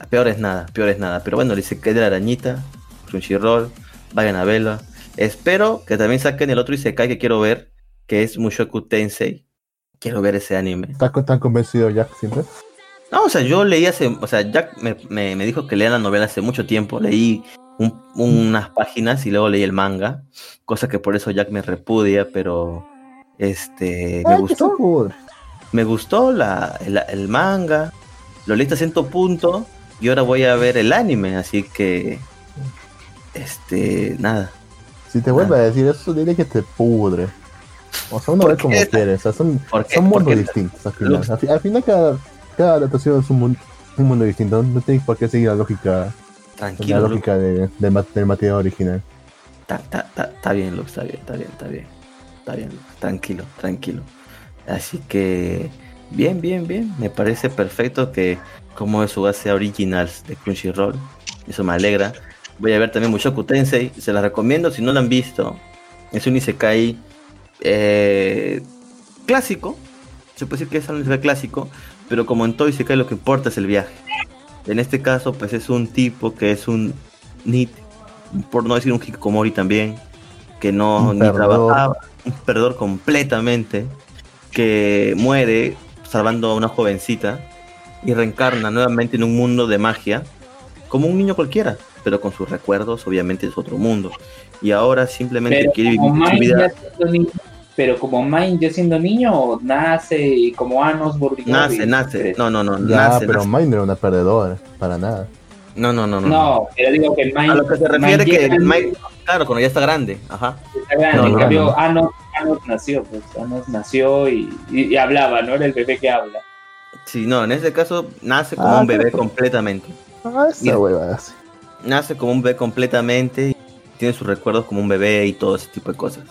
Peor es nada, peor es nada. Pero bueno, dice que de la arañita, Crunchyroll, vayan a verlo. Espero que también saquen el otro Isekai que quiero ver, que es Mushoku Tensei. Quiero ver ese anime. ¿Estás tan convencido Jack siempre? No, o sea, yo leí hace, o sea, Jack me, me- me dijo que leía la novela hace mucho tiempo, leí un- unas páginas y luego leí el manga, cosa que por eso Jack me repudia, pero este, me Ay, gustó, me gustó la, el, el manga, lo leí hasta cierto punto y ahora voy a ver el anime, así que, este, nada. Si te vuelve a decir eso, dile que te pudre. O sea, uno ¿Por ve como qué? quiere. O sea, son, son mundos distintos al final. Lux- Al, fi- al final, cada, cada adaptación es un mundo, un mundo distinto. No tienes por qué seguir la lógica, la Tranquilo, lógica de, del ma- del material original. Está, bien, Lux, está bien, está bien, está bien. Está bien, Lux, tranquilo, tranquilo. Así que, bien, bien, bien. Me parece perfecto que como es su base originals de Crunchyroll. Eso me alegra. Voy a ver también Mushoku Tensei. Se las recomiendo si no lo han visto. Es un Isekai eh, clásico. Se puede decir que es un Isekai clásico. Pero como en todo Isekai lo que importa es el viaje. En este caso, pues es un tipo que es un NIT, por no decir un hikikomori también, que no ni trabajaba, un perdedor completamente, que muere salvando a una jovencita y reencarna nuevamente en un mundo de magia, como un niño cualquiera, pero con sus recuerdos, obviamente es otro mundo. Y ahora simplemente Pero quiere vivir su vida. Pero como Mine ya siendo niño, nace y como Anos Bordigori. Nace, nace. No, no, no, Ya, nace, pero nace. Mine no era una perdedora, para nada. No, no, no, no. No, pero digo que Mine. A lo que se refiere Mine que Mike, claro, cuando ya está grande, ajá. está grande. No, en no, cambio, no. Anos, Anos nació, pues Anos nació y, y- y hablaba, ¿no? Era el bebé que habla. Sí, no, en este caso nace como Ah, un bebé pero- completamente. Ah, esa hueva. Nace como un bebé completamente, y tiene sus recuerdos como un bebé y todo ese tipo de cosas.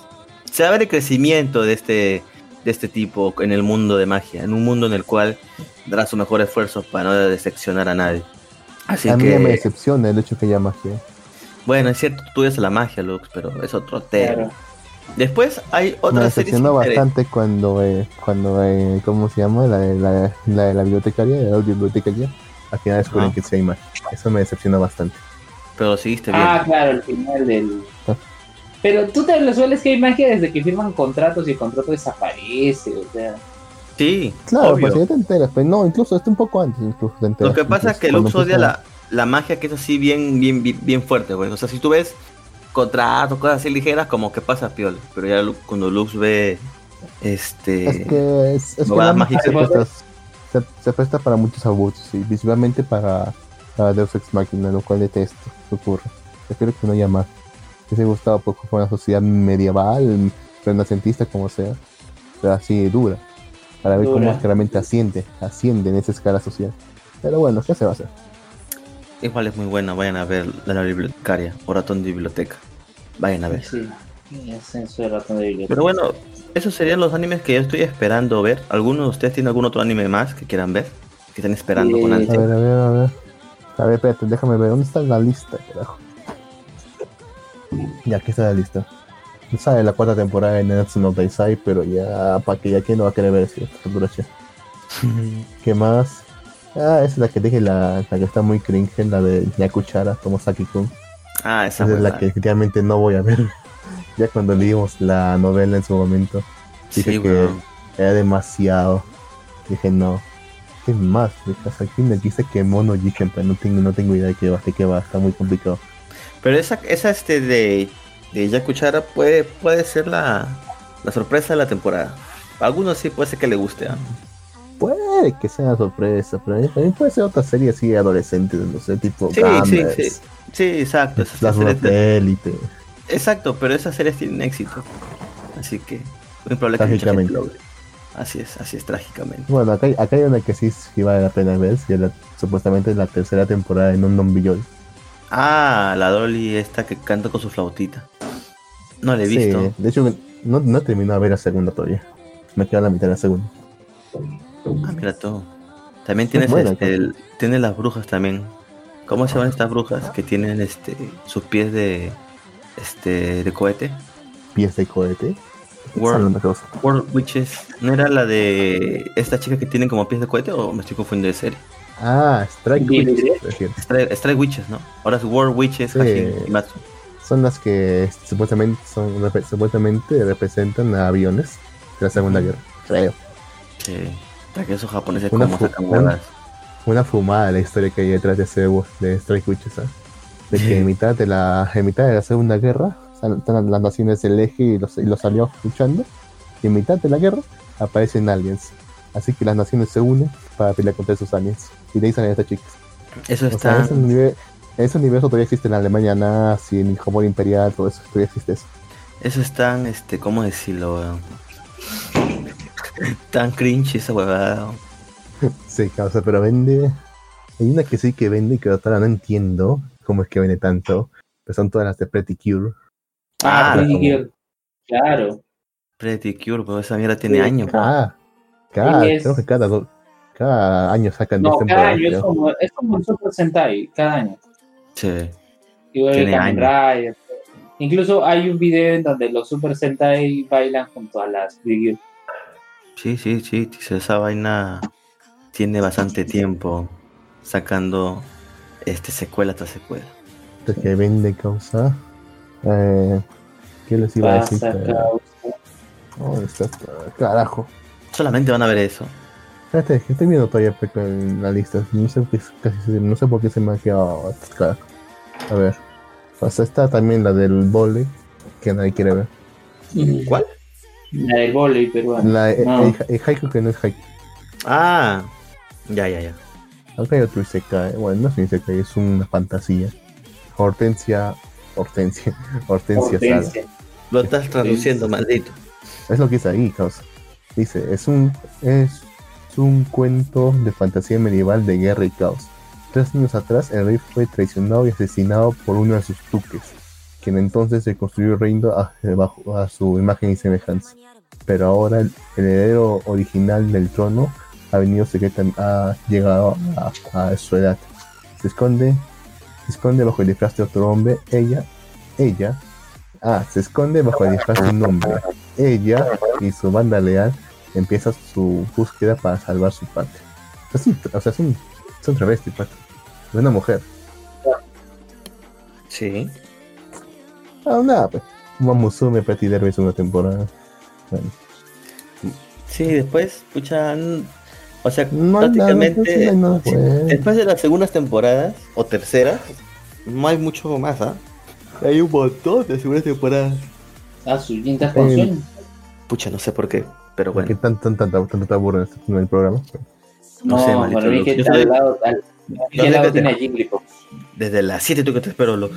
Se va a ver el crecimiento de este, de este tipo en el mundo de magia, en un mundo en el cual dará su mejor esfuerzo para no decepcionar a nadie. Así A mí que, me decepciona el hecho que haya magia. bueno, es cierto, tú eres la magia, Lux, pero es otro tema. Claro. Después hay Me otra serie. decepcionó bastante cuando, eh, cuando eh, ¿cómo se llama? La, de- la, la de la bibliotecaria, la bibliotecaria. Al final descubren Ajá. que hay magia. Eso me decepcionó bastante. Pero seguiste bien. Ah, claro, el final del. Pero tú te lo sueles que hay magia desde que firman contratos y el contrato desaparece, o sea. sí, Claro, obvio. pues ya te enteras. Pero no, incluso está un poco antes. Incluso te enteras. Lo que pasa es que Lux odia la, la magia que es así bien, bien, bien, bien fuerte, güey. O sea, si tú ves contratos, cosas así ligeras, como que pasa piola. Pero ya Lu- cuando Lux ve este Es que, es, es que Bobadas la magia se presta, se, se presta para muchos abusos y visualmente para, para Deus Ex Machina, lo cual detesto que ocurre. Prefiero que no haya más. Me hubiese gustado poco con una sociedad medieval, renacentista, como sea, pero así dura, para ver Dura. cómo realmente asciende, asciende en esa escala social. Pero bueno, ¿qué se va a hacer? igual es muy buena, vayan a ver la, la bibliotecaria o ratón de biblioteca. Vayan a ver. Sí, sí, es su ratón de biblioteca. Pero bueno, esos serían los animes que yo estoy esperando ver. ¿Alguno de ustedes tiene algún otro anime más que quieran ver? Que estén esperando con Eh, A ansia. ver, a ver, a ver. A ver, espérate, déjame ver, ¿dónde está la lista, carajo? Ya, aquí está la lista. Sale la cuarta temporada de Nanatsu no Taizai, pero ya, para que ya que no va a querer ver si esta duración. (laughs) ¿Qué más? Ah, esa es la que dije, la, la que está muy cringe, la de Yakuchara, Tomosaki-kun. ah, esa Esa es la que definitivamente no voy a ver. (laughs) ya cuando leímos la novela en su momento, dije Sí, que era demasiado. Dije, no. ¿Qué más? Aquí me dice que Mono Jiken, pero no tengo, no tengo idea de qué va, de qué va, está muy complicado. Pero esa, esa este de, de Yakuchara puede, puede ser la, la sorpresa de la temporada. A algunos sí puede ser que le guste. ¿ah? Puede que sea sorpresa, pero también puede ser otra serie así adolescente, no sé, tipo Sí, Gamers, sí, sí. Sí, exacto. Esas Las series de Elite. exacto, pero esas series tienen éxito. Así que muy probable que gente Trágicamente. vea. Así es, así es, trágicamente. Bueno, acá, acá hay una que sí, sí vale la pena ver, si es la, supuestamente la tercera temporada de Non Non Billol. Ah, la Dolly esta que canta con su flautita. No la he visto. Sí, de hecho, no, no he terminado de ver la segunda todavía. Me queda la mitad de la segunda. Ah, mira tú. También tienes buena, este, el- tiene las brujas también. ¿Cómo se llaman estas brujas que tienen este sus pies de este de cohete? Pies de cohete. World. World Witches. ¿No era la de esta chica que tienen como pies de cohete o me estoy confundiendo de serie? Ah, Strike Bien, Witch, bien. prefiero. Strike, Strike Witches, ¿no? Ahora es World Witches, Sí. Son las que supuestamente son supuestamente representan a aviones de la Segunda Guerra. Creo. Sí. Hasta que esos japoneses Una como sacan una-. Una fumada la historia que hay detrás de ese de Strike Witches, ¿sabes? De que en mitad de la en mitad de la Segunda Guerra están están las naciones del eje y los, y los aliados luchando y en mitad de la guerra aparecen aliens. Así que las naciones se unen para pelear contra esos aliens. Y de ahí salen estas chicas. Eso O sea, está. en ese, en ese universo todavía existe en Alemania nazi, en el Japón imperial, todo eso, todavía existe eso. Eso es tan, este, ¿cómo decirlo? weón? tan cringe esa huevada. Sí, causa, pero vende. Hay una que sí que vende y que ahora no entiendo cómo es que vende tanto. Pero son todas las de Pretty Cure. Ah, Ah, Pretty como- Cure. Claro. Pretty Cure, pero esa mierda tiene Sí. años. weón. Cada, cada, es- creo que cada, do- cada año sacan No, dos cada temporadas. año es como, es como el Super Sentai, cada año. Sí. Igual Tiene que Kamen Rider. Incluso hay un video en donde los Super Sentai bailan junto a las Cure. Sí, sí, sí, esa vaina tiene bastante tiempo. sacando este secuela tras secuela. Que vende causa. Eh, ¿Qué les iba a decir? Pasa, causa. ¿Dónde está? Carajo. Solamente van a ver eso. Espérate, que estoy viendo todavía Peco, en la lista. No sé, por qué- casi, se- no sé por qué se me ha quedado. A ver. Pues está también la del vole, que nadie quiere ver. ¿Cuál? La del volei peruano. La, eh, No. el, el haiku que no es haiku. Ah, ya, ya, ya. Acá hay otro Isekai. Bueno, no es un Isekai, es una fantasía. Hortensia. Hortensia. (laughs) Hortensia Sala. Hortensia. Lo estás traduciendo, maldito. Es lo que dice ahí, causa. Dice, es un, es un cuento de fantasía medieval de guerra y caos. Tres años atrás, el rey fue traicionado y asesinado por uno de sus duques, quien entonces se construyó reino a, a su imagen y semejanza. Pero ahora el, el heredero original del trono ha venido secretamente, ha llegado a, a su edad. Se esconde, se esconde bajo el disfraz de otro hombre. Ella, ella, ah, se esconde bajo el disfraz de un hombre. Ella y su banda leal empieza su búsqueda para salvar su patria. Así, o sea, son, son travestis, pato. De una mujer. Sí. Ah, nada, pues. Mamusume Petty Derby una temporada. Bueno, Sí, después, pucha, o sea, no hay nada, prácticamente, pues, no pues. después de las segundas temporadas, o terceras, no hay mucho más, ¿ah? Hay un montón de segundas temporadas. Ah, su quinta con Eh. Pucha, no sé por qué, pero ¿Por qué bueno. tan, tan, tan, tan, tanto te aburren este- en el programa? no No, sé, maldito para mí que Lux. Yo está sé- al lado, al, yo al sé lado que te- tiene a Jigglypuff. Desde las 7 tú que te espero, Lux.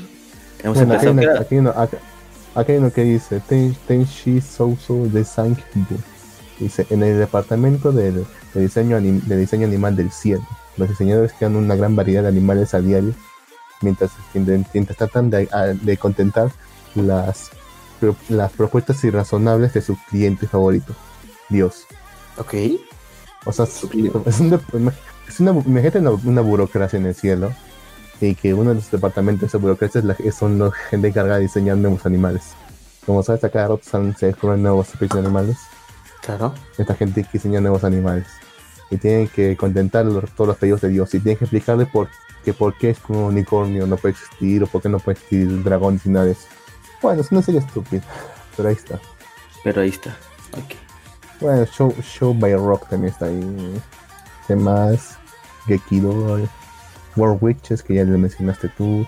Hemos Bueno, acá empezado, aquí hay uno, acá- acá hay uno que dice Ten, Tenshi Souso de Sankbu. Dice, en el departamento del, de, diseño anim- de diseño animal del cielo, los diseñadores crean una gran variedad de animales a diario, mientras, mientras tratan de, a- de contentar las, las propuestas irrazonables de su cliente favorito, Dios. Ok. O sea, es, es un dep- es una, una, una burocracia en el cielo y que uno de los departamentos de esa burocracia es la- son los gente encargada de diseñar nuevos animales. Como sabes, a cada rato se descubren nuevos especies de animales. Claro. Esta gente que diseña nuevos animales. Y tienen que contentar los- todos los pedidos de Dios. Y tienen que explicarle por, que por qué es que un unicornio no puede existir o por qué no puede existir un dragón y nada de eso. Bueno, es una serie estúpida. Pero ahí está. Pero ahí está. Ok. Bueno, Show, show by Rock también está ahí. ¿Qué más? Gekido, War Witches, que ya le mencionaste tú.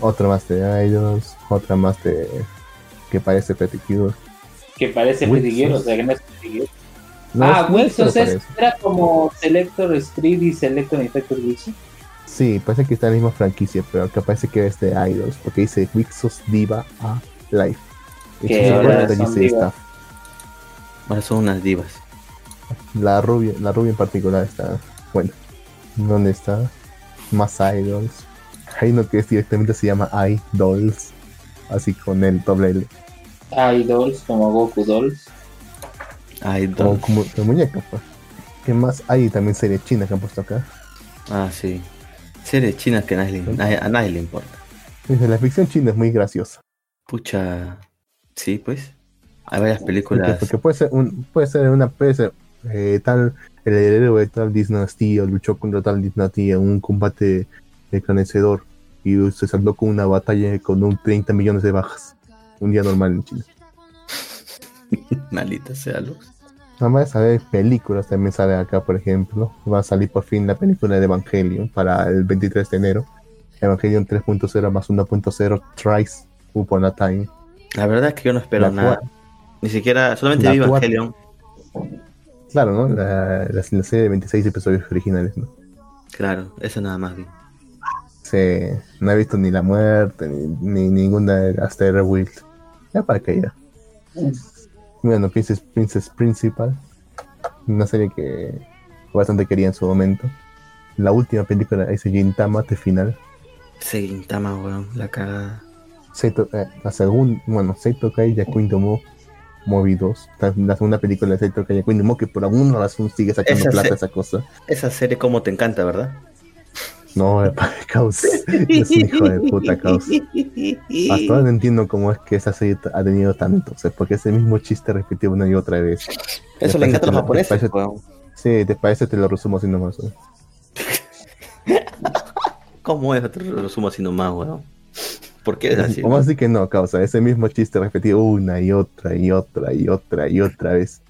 Otra más de Idols. Otra más de. que parece Pretty Cure. Que parece Girl, o sea que no es Pretty Girl. No, ah, no parece. era como Selector Street y Selector Infector Wixos. Sí, parece que está en la misma franquicia, pero que parece que es de Idols, porque dice Wixos Diva a Life. Que ahora son dice divas. staff. Ahora son unas divas. La rubia, la rubia en particular está. Bueno, ¿dónde está? Más Idols. Hay uno que es directamente se llama Idols. Así con el doble L. Idols, como Goku Dolls. Ay, Como, como de muñeca, pues. ¿Qué más? Hay también serie china que han puesto acá. Ah, sí. Series chinas que a nadie, le- nadie- a nadie le importa. La ficción china es muy graciosa. Pucha. Sí, pues. Hay varias películas. porque puede ser un, puede ser una puede ser, eh, tal el heredero de tal dinastía luchó contra tal dinastía en un combate esclarecedor y se saldó con una batalla con un 30 millones de bajas. Un día normal en China. (laughs) Maldita sea, Lux. Nada más a ver películas también sale acá, por ejemplo. Va a salir por fin la película de Evangelion para el 23 de enero. Evangelion 3.0 más 1.0 Thrice Upon a Time. La verdad es que yo no espero La nada. Ni siquiera, solamente La vi Evangelion. Claro, ¿no? La, la, la serie de 26 episodios originales, ¿no? Claro, eso nada más vi. Se, no he visto ni la muerte, ni, ni ninguna de las de Rebuild. Ya para que ya. Bueno, Princess, Princess Principal. Una serie que bastante quería en su momento. La última película es Gintama de final. Ese Gintama, weón, la cagada. Seito, eh, la segunda, bueno, Seito Kai Yakuin Domo Movie 2. La, segunda película de Seito Kai Yakuin Domo que por alguna razón sigue sacando Esa plata esa cosa. Esa serie como te encanta, ¿verdad? No, (laughs) (laughs) Caos. es un hijo de puta Caos. Hasta ahora no entiendo cómo es que esa serie ha tenido tanto. O sea, porque es el mismo chiste repetido una y otra vez. Eso le encanta a los japoneses, después- weón. Sí, te parece, te lo resumo así nomás. ¿no? (laughs) ¿Cómo es? Te lo resumo así nomás, weón. ¿Por qué es así? ¿Cómo así que no, causa? Ese mismo chiste repetido una y otra y otra y otra y otra vez.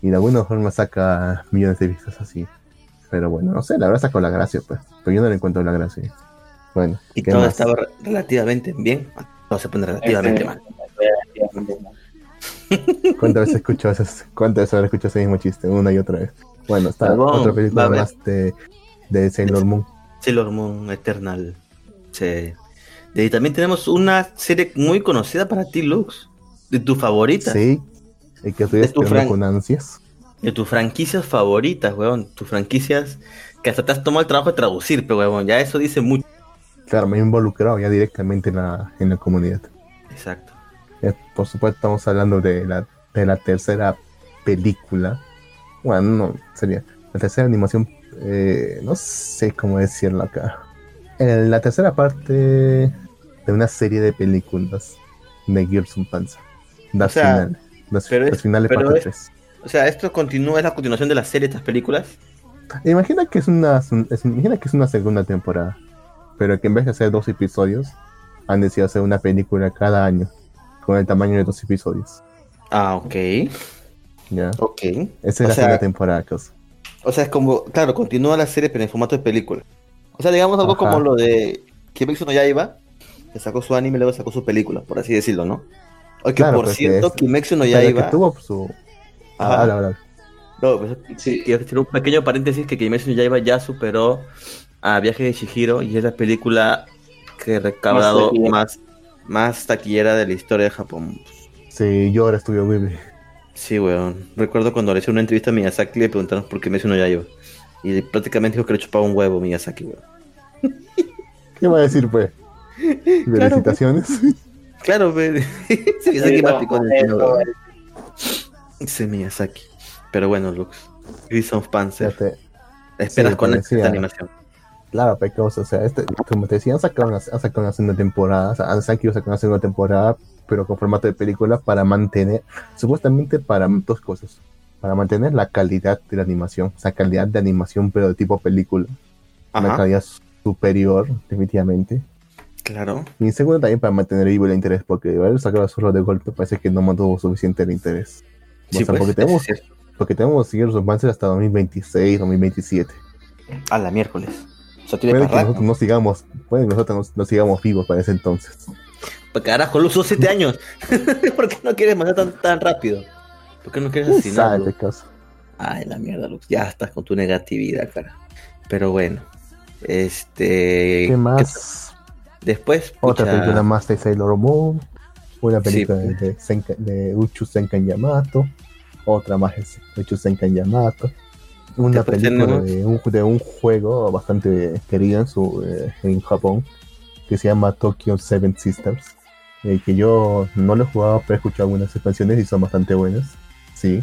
Y de alguna forma saca millones de vistas así. Pero bueno, no sé, la verdad sacó la gracia, pues. Pero yo no le encuentro la gracia. Bueno, Y ¿qué todo más? estaba re- relativamente bien. Todo se pone relativamente Este, mal. relativamente mal. ¿Cuántas veces escucho esas, cuántas veces habré escuchado ese mismo chiste? Una y otra vez. Bueno, está otra película más de, de Sailor Moon. Sailor Moon Eternal. Sí. Y también tenemos una serie muy conocida para ti, Lux. De tu favorita. Sí, y que estoy Es tu esperando con ansias. De tus franquicias favoritas, weón. Tus franquicias que hasta te has tomado el trabajo de traducir, pero weón, ya eso dice mucho. Claro, me he involucrado ya directamente en la, en la comunidad. Exacto. Eh, por supuesto, estamos hablando de la, de la tercera película. Bueno, no, sería la tercera animación. eh, no sé cómo decirlo acá. En la tercera parte de una serie de películas de Gibson Panzer. Las O sea, finales. Las, pero las es- finales pero parte es- 3. O sea, esto continúa, es la continuación de la serie de estas películas. Imagina que es una, es- imagina que es una segunda temporada, pero que en vez de hacer dos episodios, han decidido hacer una película cada año, con el tamaño de dos episodios. Ah, ok. ¿ya? Ok. Esa O es la sea- segunda temporada, cosa. O sea, es como, claro, continúa la serie, pero en formato de película. O sea, digamos algo Ajá. como lo de Kimetsu no Yaiba, que sacó su anime y luego sacó su película, por así decirlo, ¿no? Oye, Claro, por pues, cierto, es- Kimetsu no Pero que Yaiba... tuvo su... Ah, habla, habla. No, pues, Sí, quiero hacer un pequeño paréntesis que Kimetsu no Yaiba ya superó a Viaje de Shihiro y es la película que ha recaudado taquillera. más, más taquillera de la historia de Japón. Sí, yo ahora estudio Ghibli. Sí, weón. Recuerdo cuando le hice una entrevista a Miyazaki le preguntaron por qué Kimetsu no Yaiba. Y prácticamente dijo que le chupaba un huevo Miyazaki, weón. (laughs) ¿Qué va a decir, pues? Felicitaciones. Claro, ve. (laughs) sí, Miyazaki más picón Ese Miyazaki. Pero bueno, Lux. Gris of Panzer. Fíjate, Esperas Sí, con te esta decía. animación. Claro, pecos, o sea, este, como te decía, han sacado una, han sacado una segunda temporada, o sea, han sacado una segunda temporada, pero con formato de película para mantener, supuestamente para dos cosas, para mantener la calidad de la animación, o sea, calidad de animación, pero de tipo película, una Ajá, calidad superior, definitivamente. claro. Y segundo, también para mantener vivo el interés, porque haber sacado solo de golpe parece que no mantuvo suficiente el interés. Sí, pues, porque tenemos, es porque tenemos que seguir los avances hasta 2026, 2027. A la miércoles. O sea, tiene Puede que para rato. nosotros no sigamos, puede que nosotros no, sigamos vivos para ese entonces. Pues carajo, Luz, son siete años. (laughs) ¿Por qué no quieres matar tan, tan rápido? ¿Por qué no quieres ¿Quién sabe, asesinarlo? Ay, la mierda, Lux. Ya estás con tu negatividad, cara. Pero bueno. Este. ¿Qué más? Después. Otra pucha, película más de Sailor Moon. Una película Sí. de, Senka- de Uchu Senkan Yamato. Otra más de Uchu Senkan Yamato. Una película de un, de un juego bastante querido en, su, eh, en Japón. Que se llama Tokyo Seven Sisters. eh, que yo no lo he jugado, pero he escuchado algunas expansiones y son bastante buenas. Sí.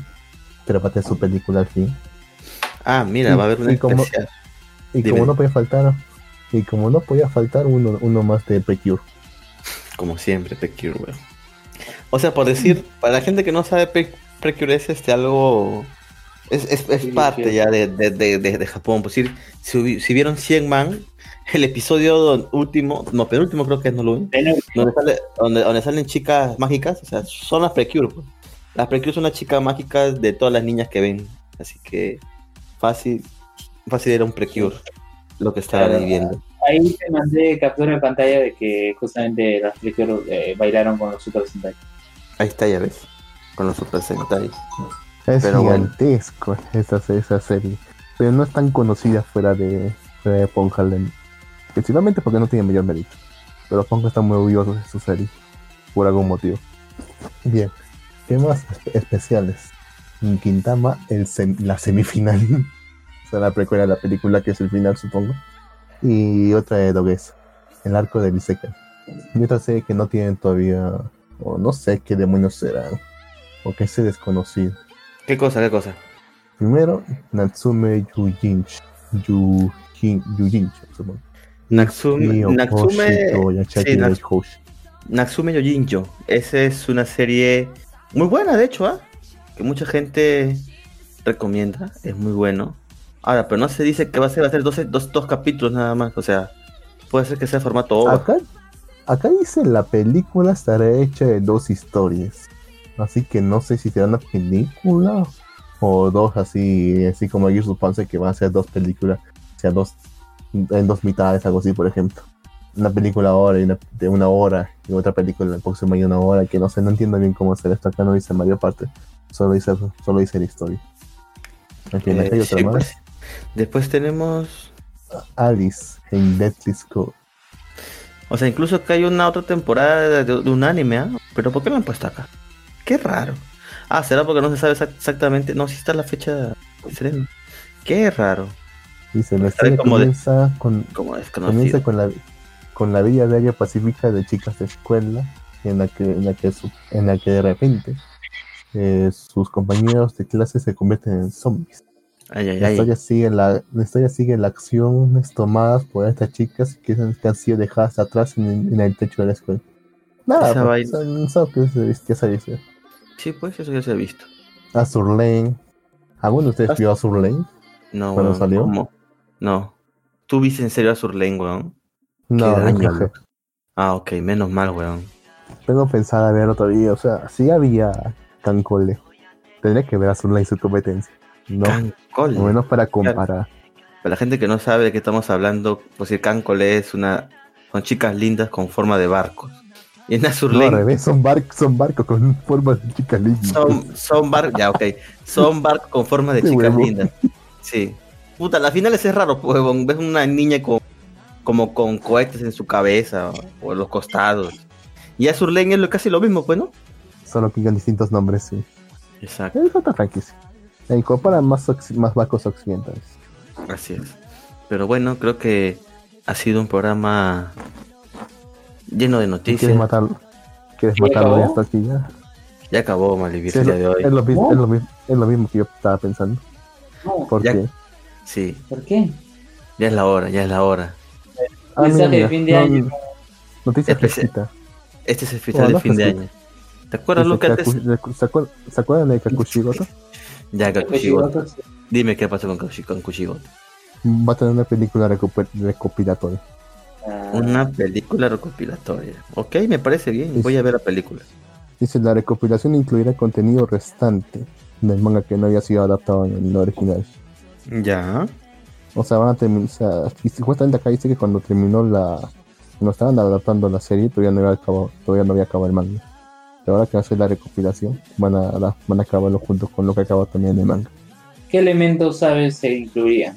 Pero para tener su película al fin. Ah, mira, y- va a haber una y como- especial. Y Dime. como no podía faltar. Y como no podía faltar uno, uno más de Precure. Como siempre, Precure, weón. O sea, por decir, para la gente que no sabe, Precure es este algo. Es, es, es parte ya de, de, de, Japón. Por decir, si, vieron 100 Man, el episodio último, no, penúltimo creo que es, no lo vi, Bueno, donde, sale, donde, donde salen chicas mágicas, o sea, son las Precure. pues. Las Precure son las chicas mágicas de todas las niñas que ven. Así que fácil, fácil era un Precure lo que estaban Claro. Ahí te mandé captura de pantalla de que justamente las películas eh, bailaron con los Super Sentai. Ahí está, ya ves, con los Super Sentai. Es Pero bueno. gigantesco esa, esa serie. Pero no es tan conocida fuera de, fuera de Ponjalem. Principalmente porque no tiene mayor mérito. Pero Ponja está muy orgulloso de su serie. Por algún motivo. Bien. ¿Qué más espe- especiales? En Quintama, el sem- la semifinal. (laughs) o sea, la precuela de la película, que es el final, supongo. Y otra de Dogues. El arco de Isekai. Y otra serie que no tienen todavía. O no sé qué demonios serán. O que es desconocido. ¿Qué cosa, qué cosa? Primero, Natsume Yujinch. Yujin, Yujinch, supongo. Natsume, Natsume, Hoshito Yachaki sí, de Nats- Hoshi. Natsume Yojinjo. Esa es una serie muy buena, de hecho, ¿ah? que mucha gente recomienda. Es muy bueno. Ahora, pero no se dice que va a ser, va a ser 12, dos, dos capítulos nada más. O sea, puede ser que sea formato OVA. Acá, acá dice la película estará hecha de dos historias. Así que no sé si será una película o dos así, así como ellos suponen que van a ser dos películas, o sea, dos en dos mitades, algo así, por ejemplo. Una película ahora y una, de una hora y otra película el próximo de una hora, que no sé, no entiendo bien cómo hacer esto. Acá no dice mayor parte, solo dice, solo dice la historia. En fin, Eh, hay otra sí, más. pues. Después tenemos. Alice en Deadly Score. O sea, incluso acá hay una otra temporada de, de un anime, ¿ah? Pero ¿por qué lo han puesto acá? Qué raro. Ah, será porque no se sabe exac- exactamente. No, si está la fecha de estreno. Qué raro. Dice, la historia como de- comienza con, comienza con la con la vida diaria pacífica de chicas de escuela en la que en la que su- en la que de repente eh, sus compañeros de clase se convierten en zombies. Ay, ay, La ay. historia sigue la, la historia sigue la acciones tomadas por estas chicas que, han- que han sido dejadas atrás en, en el techo de la escuela. Nada, Esa pues, vaina. son, son que se, dice. Sí, pues eso ya se ha visto. Azur Lane. ¿Alguno de ustedes vio Azur Lane? No, ¿Cuándo weón, salió? ¿cómo? No. ¿Tú viste en serio a Surlane, weón? No, Qué daño, nunca. loco. Ah, ok, menos mal, weón. Tengo pensado a ver otro día. O sea, sí había Cancole. Tendría que ver Azur Lane su competencia. No, Cancol. al menos para comparar. Para la gente que no sabe de qué estamos hablando, pues el Cancole es una. Son chicas lindas con forma de barcos. Y en No, al Azurlane revés, son, bar- son barcos con forma de chicas lindas. son, son barcos. Ya, ok. Son barcos con forma de chicas huevo. lindas. Sí. Puta, a las finales es raro, pues. Ves una niña con, como con cohetes en su cabeza o, o en los costados. Y Azurlane es lo, casi lo mismo, pues, ¿no? Solo que con distintos nombres, sí. Exacto, Es otra franquicia. E incorpora más, más barcos occidentales. así es. Pero bueno, creo que ha sido un programa lleno de noticias. ¿Quieres matarlo? ¿Quieres ¿Ya matarlo acabó? ya hasta aquí ya? Ya acabó Malivir Sí, el es, día lo, de es hoy. lo mismo, ¿No? es, lo, mismo, es lo mismo que yo estaba pensando. No, Porque, Ya- Sí, ¿por qué? ya es la hora, ya es la hora. ah, Mensaje mira, de fin de no, año. Noticia Especial. fresquita. Este es el final Oh, de fin de pues sí. año. ¿Te acuerdas acuerdan, ¿Se acuerdan de Kakushigoto? Ya, Kakushigoto. Pues, Dime qué pasó con, con Kushigoto. Va a tener una película recopilatoria. ah, Una película recopilatoria. Ok, me parece bien. Voy a ver la película. Dice, la recopilación incluirá contenido restante del manga que no había sido adaptado en el original. Ya. O sea, van a terminar. O sea, supuestamente acá dice que cuando terminó la. Cuando estaban adaptando la serie, todavía no había acabado, todavía no había acabado el manga. Ahora que va a hacer la recopilación, van a, van a acabarlo junto con lo que acaba también el manga. ¿Qué elementos sabes se incluirían?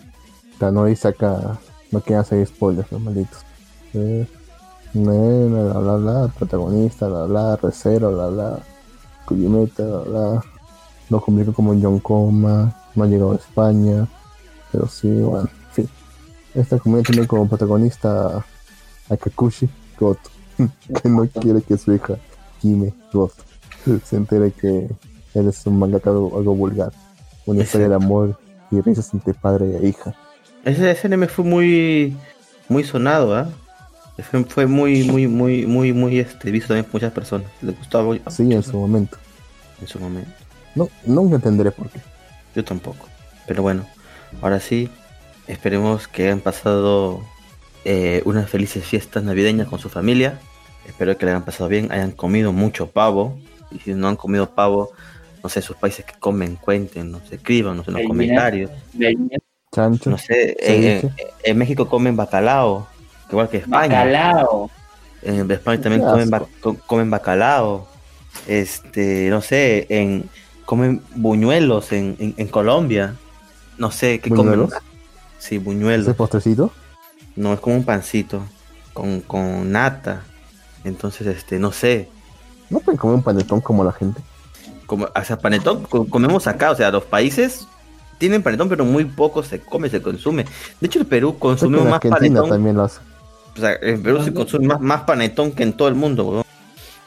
O sea, no dice acá. No quieren hacer spoilers, los malditos. Eh, bla bla bla, protagonista, bla bla, recero, bla bla, Kujimeta, bla bla. No cumplió como John Coma, no ha llegado a España, pero sí, bueno, en fin. Esta comunidad tiene como protagonista a Kakushi Goto, (laughs) que no quiere que su hija Kime Goto se entere que él es un mangaka algo, algo vulgar. Una historia de amor y risas entre padre e hija. Ese, ese anime fue muy muy sonado, ¿ah? Fue, fue muy, muy, muy, muy, muy este, visto también por muchas personas. Le gustaba Sí, en su momento. en su momento. No, nunca entenderé por qué. Yo tampoco. Pero bueno, ahora sí, esperemos que hayan pasado eh, unas felices fiestas navideñas con su familia. Espero que le hayan pasado bien, hayan comido mucho pavo. Y si no han comido pavo, no sé, sus países que comen, cuenten, nos escriban en los comentarios. Chancho. No sé, en, sí. en- en México comen bacalao, igual que España. Bacalao. En España también comen, ba- comen bacalao. Este, no sé, en comen buñuelos en, en, en Colombia. No sé qué ¿Buñuelos? comen. Sí, ¿Ese buñuelos. postrecito? No, es como un pancito con, con nata. Entonces, este, no sé. No pueden comer un panetón como la gente. Como, o sea, panetón co- comemos acá. O sea, los países tienen panetón, pero muy poco se come, se consume. De hecho, el Perú en más Argentina panetón. también lo hace. O sea, en Perú se consume más, más panetón que en todo el mundo, weón.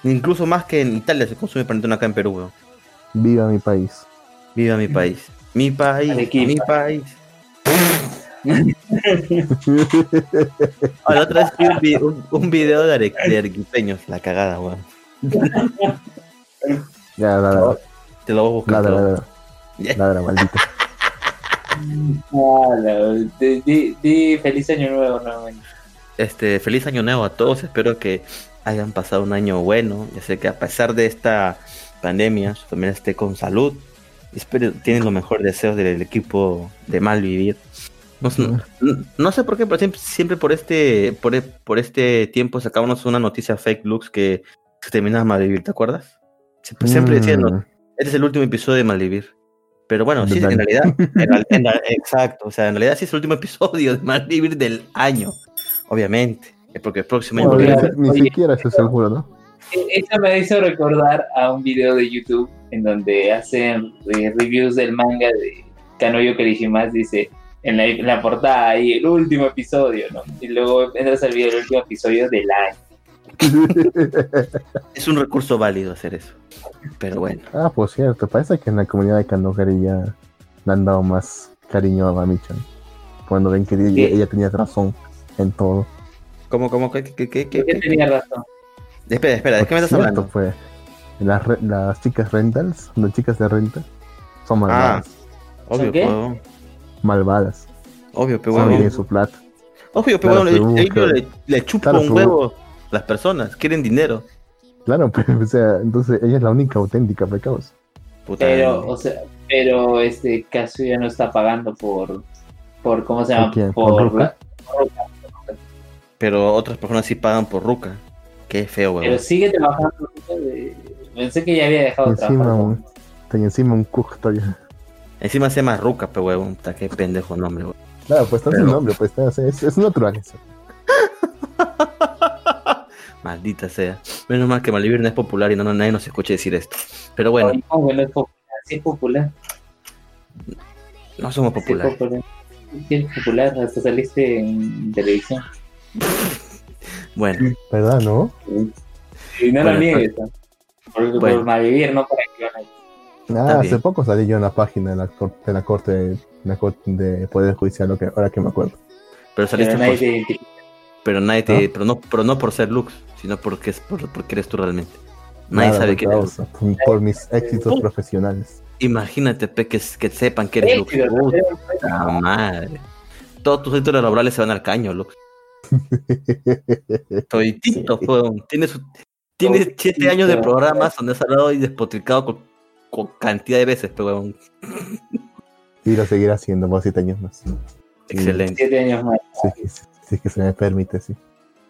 Incluso más que en Italia se consume panetón acá en Perú, weón. Viva mi país. Viva mi país. Mi país. Arequipa. Mi país. Ah, la otra vez vi un, vi- un- un video de, are- de arequipeños. La cagada, weón. Ya, ladra, Te lo voy a buscar. Ya. ladra, maldito. Hola, di, di- di feliz año nuevo nuevamente. Este, feliz año nuevo a todos. Espero que hayan pasado un año bueno. Ya sé que a pesar de esta pandemia, su familia esté con salud. Espero tienen los mejores deseos del equipo de Malvivir. No, sé- no, no sé por qué, pero siempre, siempre por este por, e- por este tiempo sacábamos una noticia fake looks que se terminaba Malvivir, ¿te acuerdas? Siempre, siempre decían, Mm, "No, este es el último episodio de Malvivir. Pero bueno, sí, en realidad, (laughs) en en exacto, o sea, en realidad sí es el último episodio de Malvivir del año, obviamente, eh, porque el próximo año... bueno, Oye, ni, siquiera eso seguro, ¿no? E- Eso me hizo recordar a un video de YouTube en donde hacen eh, reviews del manga de Kanoyo Kirishimas, dice en la, en la portada ahí el último episodio, ¿no? Y luego entras al video del último episodio del año. (laughs) Es un recurso válido hacer eso, pero bueno. ah, por cierto, parece que en la comunidad de Kanogari ya le han dado más cariño a Bamichan. Cuando ven que ella, ella tenía razón en todo. ¿Cómo, cómo, qué, qué, qué, qué, tenía razón? Espera, espera, ¿de qué me estás Cierto, hablando? Pues, las, las chicas rentals, las chicas de renta, son Ah, malvadas. obvio, qué? pero, malvadas. obvio, pero bueno, bien su plata. obvio, pero Claro, bueno, pero ellos claro. le, le chupan Claro, un huevo las personas, quieren dinero. Claro, (laughs) pero, o sea, entonces ella es la única auténtica, pecados. Puta, Pero, o sea, pero este caso ya no está pagando por, por ¿cómo se llama? ¿Por quién? ¿Por Por, Ruka? pero otras personas sí pagan por ruca. Qué feo, huevo. pero sigue trabajando. Pensé que ya había dejado de Encima trabajar. un, tenía encima un cook todavía. Encima se llama ruca, pero huevo. Puta, qué pendejo nombre, huevo. Claro, pues está Pero- su nombre, pues está, es, es natural eso. (laughs) Maldita sea. Menos mal que Malvivir no es popular y no, no- nadie nos escuche decir esto. Pero bueno, No, bueno, es popular. Sí es popular. no somos populares. popular. Sí es popular. Hasta saliste en televisión. Bueno, ¿Verdad, no? Y no Bueno, lo niegues. Por, bueno. por malvivir, no para Ah, bien. hace poco salí yo en la página de la, cor- de la corte de, la corte de Poder Judicial, lo que, ahora que me acuerdo. pero saliste Pero nadie por, te identifica. pero nadie te, ¿Ah? pero no, pero no por ser Lux, sino porque es por, porque eres tú realmente. Nadie Nada, sabe quién eres. por, por mis éxitos profesionales. Imagínate, pe, que, que sepan que eres Lux. Puta madre. Todos tus títulos laborales se van al caño, Lux. (laughs) Toditito, weón. Tienes, tienes siete años de programas donde has hablado y despotricado con, con cantidad de veces, pero weón. Y lo seguiré haciendo por siete años más. Excelente, Siete años más. Si, es que- si es que se me permite, sí.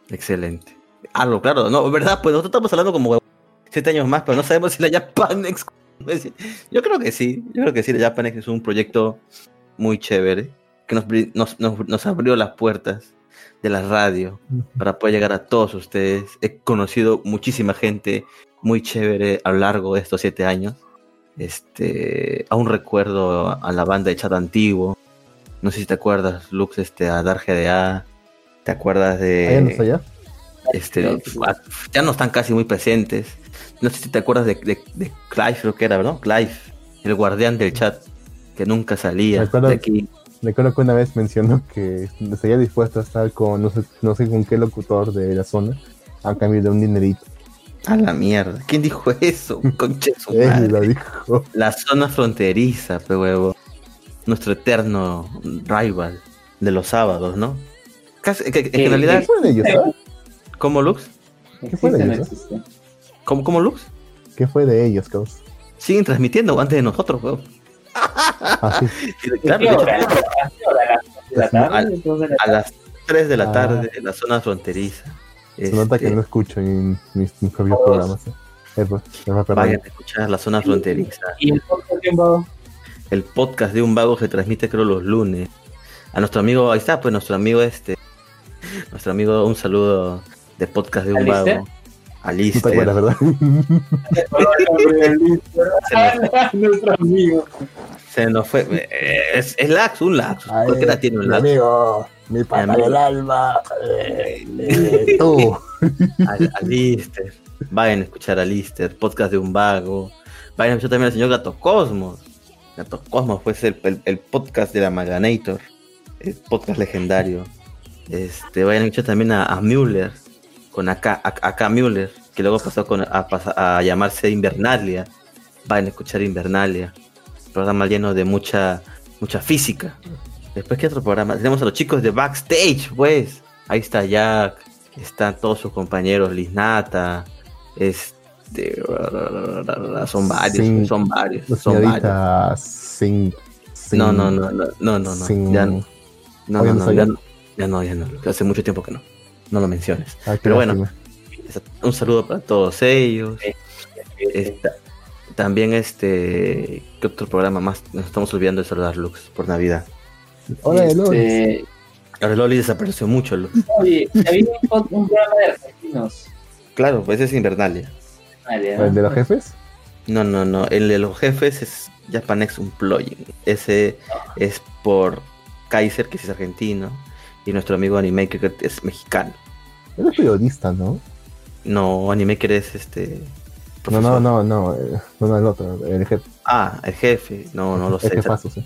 excelente. Ah, no, claro, no, ¿verdad? Pues nosotros estamos hablando como siete años más, pero no sabemos si la Japanex. (laughs) Yo creo que sí, yo creo que sí, la Japanex es un proyecto muy chévere que nos, nos, nos, nos abrió las puertas de la radio para poder llegar a todos ustedes. He conocido muchísima gente muy chévere a lo largo de estos siete años. Este, aún recuerdo a la banda de chat antiguo. No sé si te acuerdas, Lux, este, a Dar GDA. ¿Te acuerdas de...? ¿Allá no está allá? este, a- ya no están casi muy presentes. No sé si te acuerdas de, de, de Clive, creo que era, ¿no? Clive, el guardián del chat, que nunca salía Recuerdo- de aquí. Recuerdo que una vez mencionó que estaría dispuesto a estar con no sé, no sé con qué locutor de la zona a cambio de un dinerito. A la mierda. ¿Quién dijo eso? (laughs) Concha su Él madre. lo dijo. La zona fronteriza, pe huevo. Nuestro eterno rival de los sábados, ¿no? Casi- que, que- que en realidad, ¿Qué fue de ellos, ah? ¿cómo Lux? ¿Qué fue de no ellos. ¿Cómo, cómo Lux? ¿Qué fue de ellos, caos? Siguen transmitiendo antes de nosotros, huevo. Ah, sí. (laughs) Claro, ¿Qué de hecho, hora? ¿A qué hora? ¿A las dos de la tarde? Al- ¿Dos de la a las 3 de la Ah. tarde en la zona fronteriza. Se nota que Este, no escucho en mis, mis propios Todos. programas. eh. Vayan a escuchar la zona fronteriza. ¿Y el podcast de un vago? El podcast de un vago se transmite creo los lunes. A nuestro amigo, ahí está, pues nuestro amigo este. Nuestro amigo, un saludo de podcast de un vago. No te Alister. acuerdas, ¿verdad? (laughs) (laughs) Nuestro amigo. Se nos fue. Es, es Lax, un Lax. Cualquiera tiene un Lax. amigo, mi pata amigo. del alma. eh, (laughs) eh, tú. Al- Alister. Vayan a escuchar a Lister, podcast de un vago. Vayan a escuchar también al señor Gato Cosmos. Gato Cosmos fue el, el, el podcast de la Maganator. El podcast legendario. Este, vayan a escuchar también a, a Müller. Con acá, acá Müller. Que luego pasó con, a llamarse Invernalia. Vayan a escuchar Invernalia. Programa lleno de mucha mucha física. Después, ¿qué otro programa? Tenemos a los chicos de Backstage, pues. Ahí está Jack, están todos sus compañeros, Lisnata, este, son varios, Sin- son varios, son varios. señorita Sin, Sin- No, no, no, no, no, no, no, Sin- ya no, no, no, no ya no, ya no, ya no, hace mucho tiempo que no, no lo menciones. Ah, Pero bueno, lástima. un saludo para todos ellos. Esta- también este, ¿qué otro programa más? Nos estamos olvidando de saludar Lux por Navidad. Hola, Eloy. Este, Ahora Loli desapareció mucho. Oye, había un, un programa de argentinos. Claro, pues es Invernalia. Vale, ¿no? ¿El de los jefes? No, no, no. El de los jefes es Japanex Unplugging. Ese es por Kaiser, que es argentino, y nuestro amigo Animaker, que es mexicano. Él es periodista, ¿no? No, Animaker es este. No, profesor. no, no, no, eh, no, no, el otro, el jefe. Ah, el jefe. No, no lo el sé. jefazo, sí.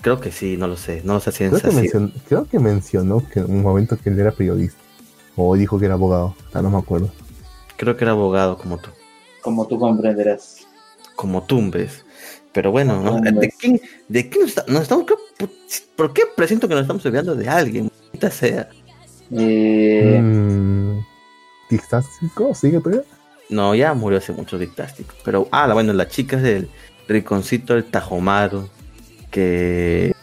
Creo que sí, no lo sé. No lo sé Creo ciencia que, mencionó, creo que mencionó que en un momento que él era periodista. O dijo que era abogado. Ah, no me acuerdo. Creo que era abogado como tú. Como tú comprenderás. Como Tumbes. Pero bueno, ¿no? ¿de quién, de quién nos, está- nos estamos... ¿Por qué presiento que nos estamos olvidando de alguien? Maldita sea. Eh, Mm, ¿Distástico? ¿Sigue todavía? No, ya murió hace mucho Dictástico. Pero, ah, bueno, las chicas del Riconcito del Tajomaro, que,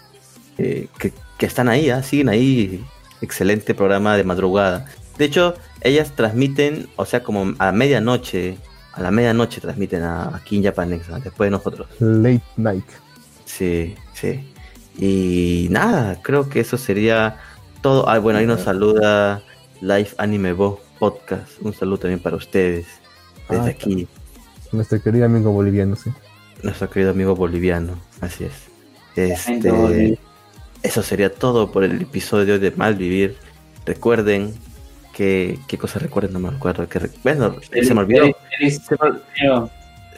eh, que, que están ahí, ah, siguen ahí. Excelente programa de madrugada. De hecho, ellas transmiten, o sea, como a medianoche, a la medianoche transmiten a, aquí en Japanex, ah, después de nosotros. Late Night. Sí, sí. Y nada, creo que eso sería todo. Ah, bueno, ahí nos saluda Live Anime Bo Podcast. Un saludo también para ustedes. Desde Ah, aquí, Nuestro querido amigo boliviano, sí. nuestro querido amigo boliviano. Así es. Este, eso sería todo por el episodio de Malvivir. Recuerden que. ¿Qué cosa recuerden? No me acuerdo. Que, bueno, se me olvidó. Se me, año.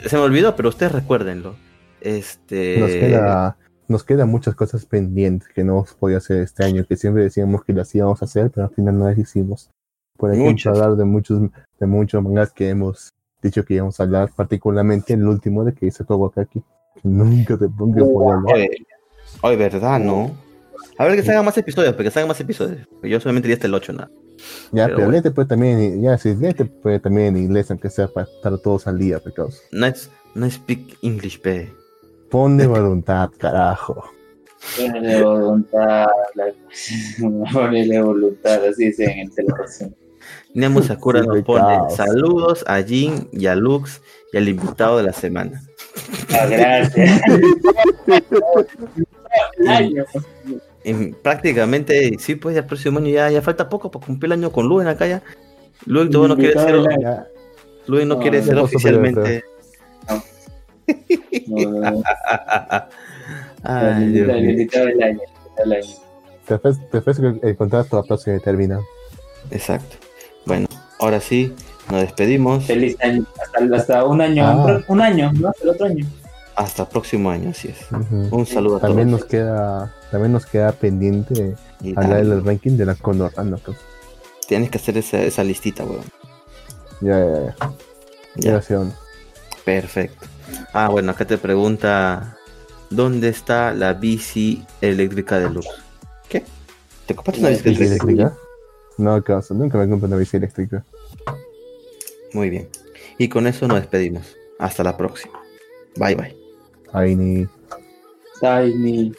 se me olvidó, pero ustedes recuérdenlo. Este. Nos queda, nos quedan muchas cosas pendientes que no hemos podido hacer este año, que siempre decíamos que las íbamos a hacer, pero al final no las hicimos. Por ejemplo, Muchas. hablar de muchos, de muchos mangas que hemos dicho que íbamos a hablar, particularmente el último de que hizo Kawakaki. Nunca te pongo por hablar. Oye, oye, ¿verdad, no? A ver que se hagan más episodios, porque se hagan más episodios. Yo solamente iría hasta el 8, nada. Ya, pero pero, bueno. léete pues también, ya, sí, léete pues también en inglés, aunque sea para estar todos al día, pecados. No es, no speak English, pe. Pon de voluntad, carajo. Ponele voluntad. la- (laughs) Ponele voluntad, así dicen en televisión. Nemo Sakura Sí, nos pone saludos a Jin y a Lux y al invitado de la semana. Ah, gracias. (laughs) Y prácticamente, sí, pues ya el próximo año ya, ya falta poco para cumplir el año con Luen acá ya. Luen no quiere ser, Luen no No, quiere ser oficialmente. Te ofrezco que el contrato a plazo determinado. Exacto. Bueno, ahora sí, nos despedimos. Feliz año. Hasta, hasta un año. Ah. Un año, ¿no? Hasta el otro año. Hasta el próximo año, así es. Un saludo a todos. También nos queda, también nos queda pendiente Y hablar del ranking de la Conorrando. Pues. Tienes que hacer esa, esa listita, weón. Ya, ya, ya. Ya, bueno. perfecto. Ah, bueno, acá te pregunta, ¿dónde está la bici eléctrica de Lux? ¿Qué? ¿Te compraste una bici ¿Bici eléctrica? eléctrica? No, ¿qué pasa? Nunca me compré una bici eléctrica. Muy bien. Y con eso nos ah. despedimos. Hasta la próxima. Bye bye. Tiny. Tiny.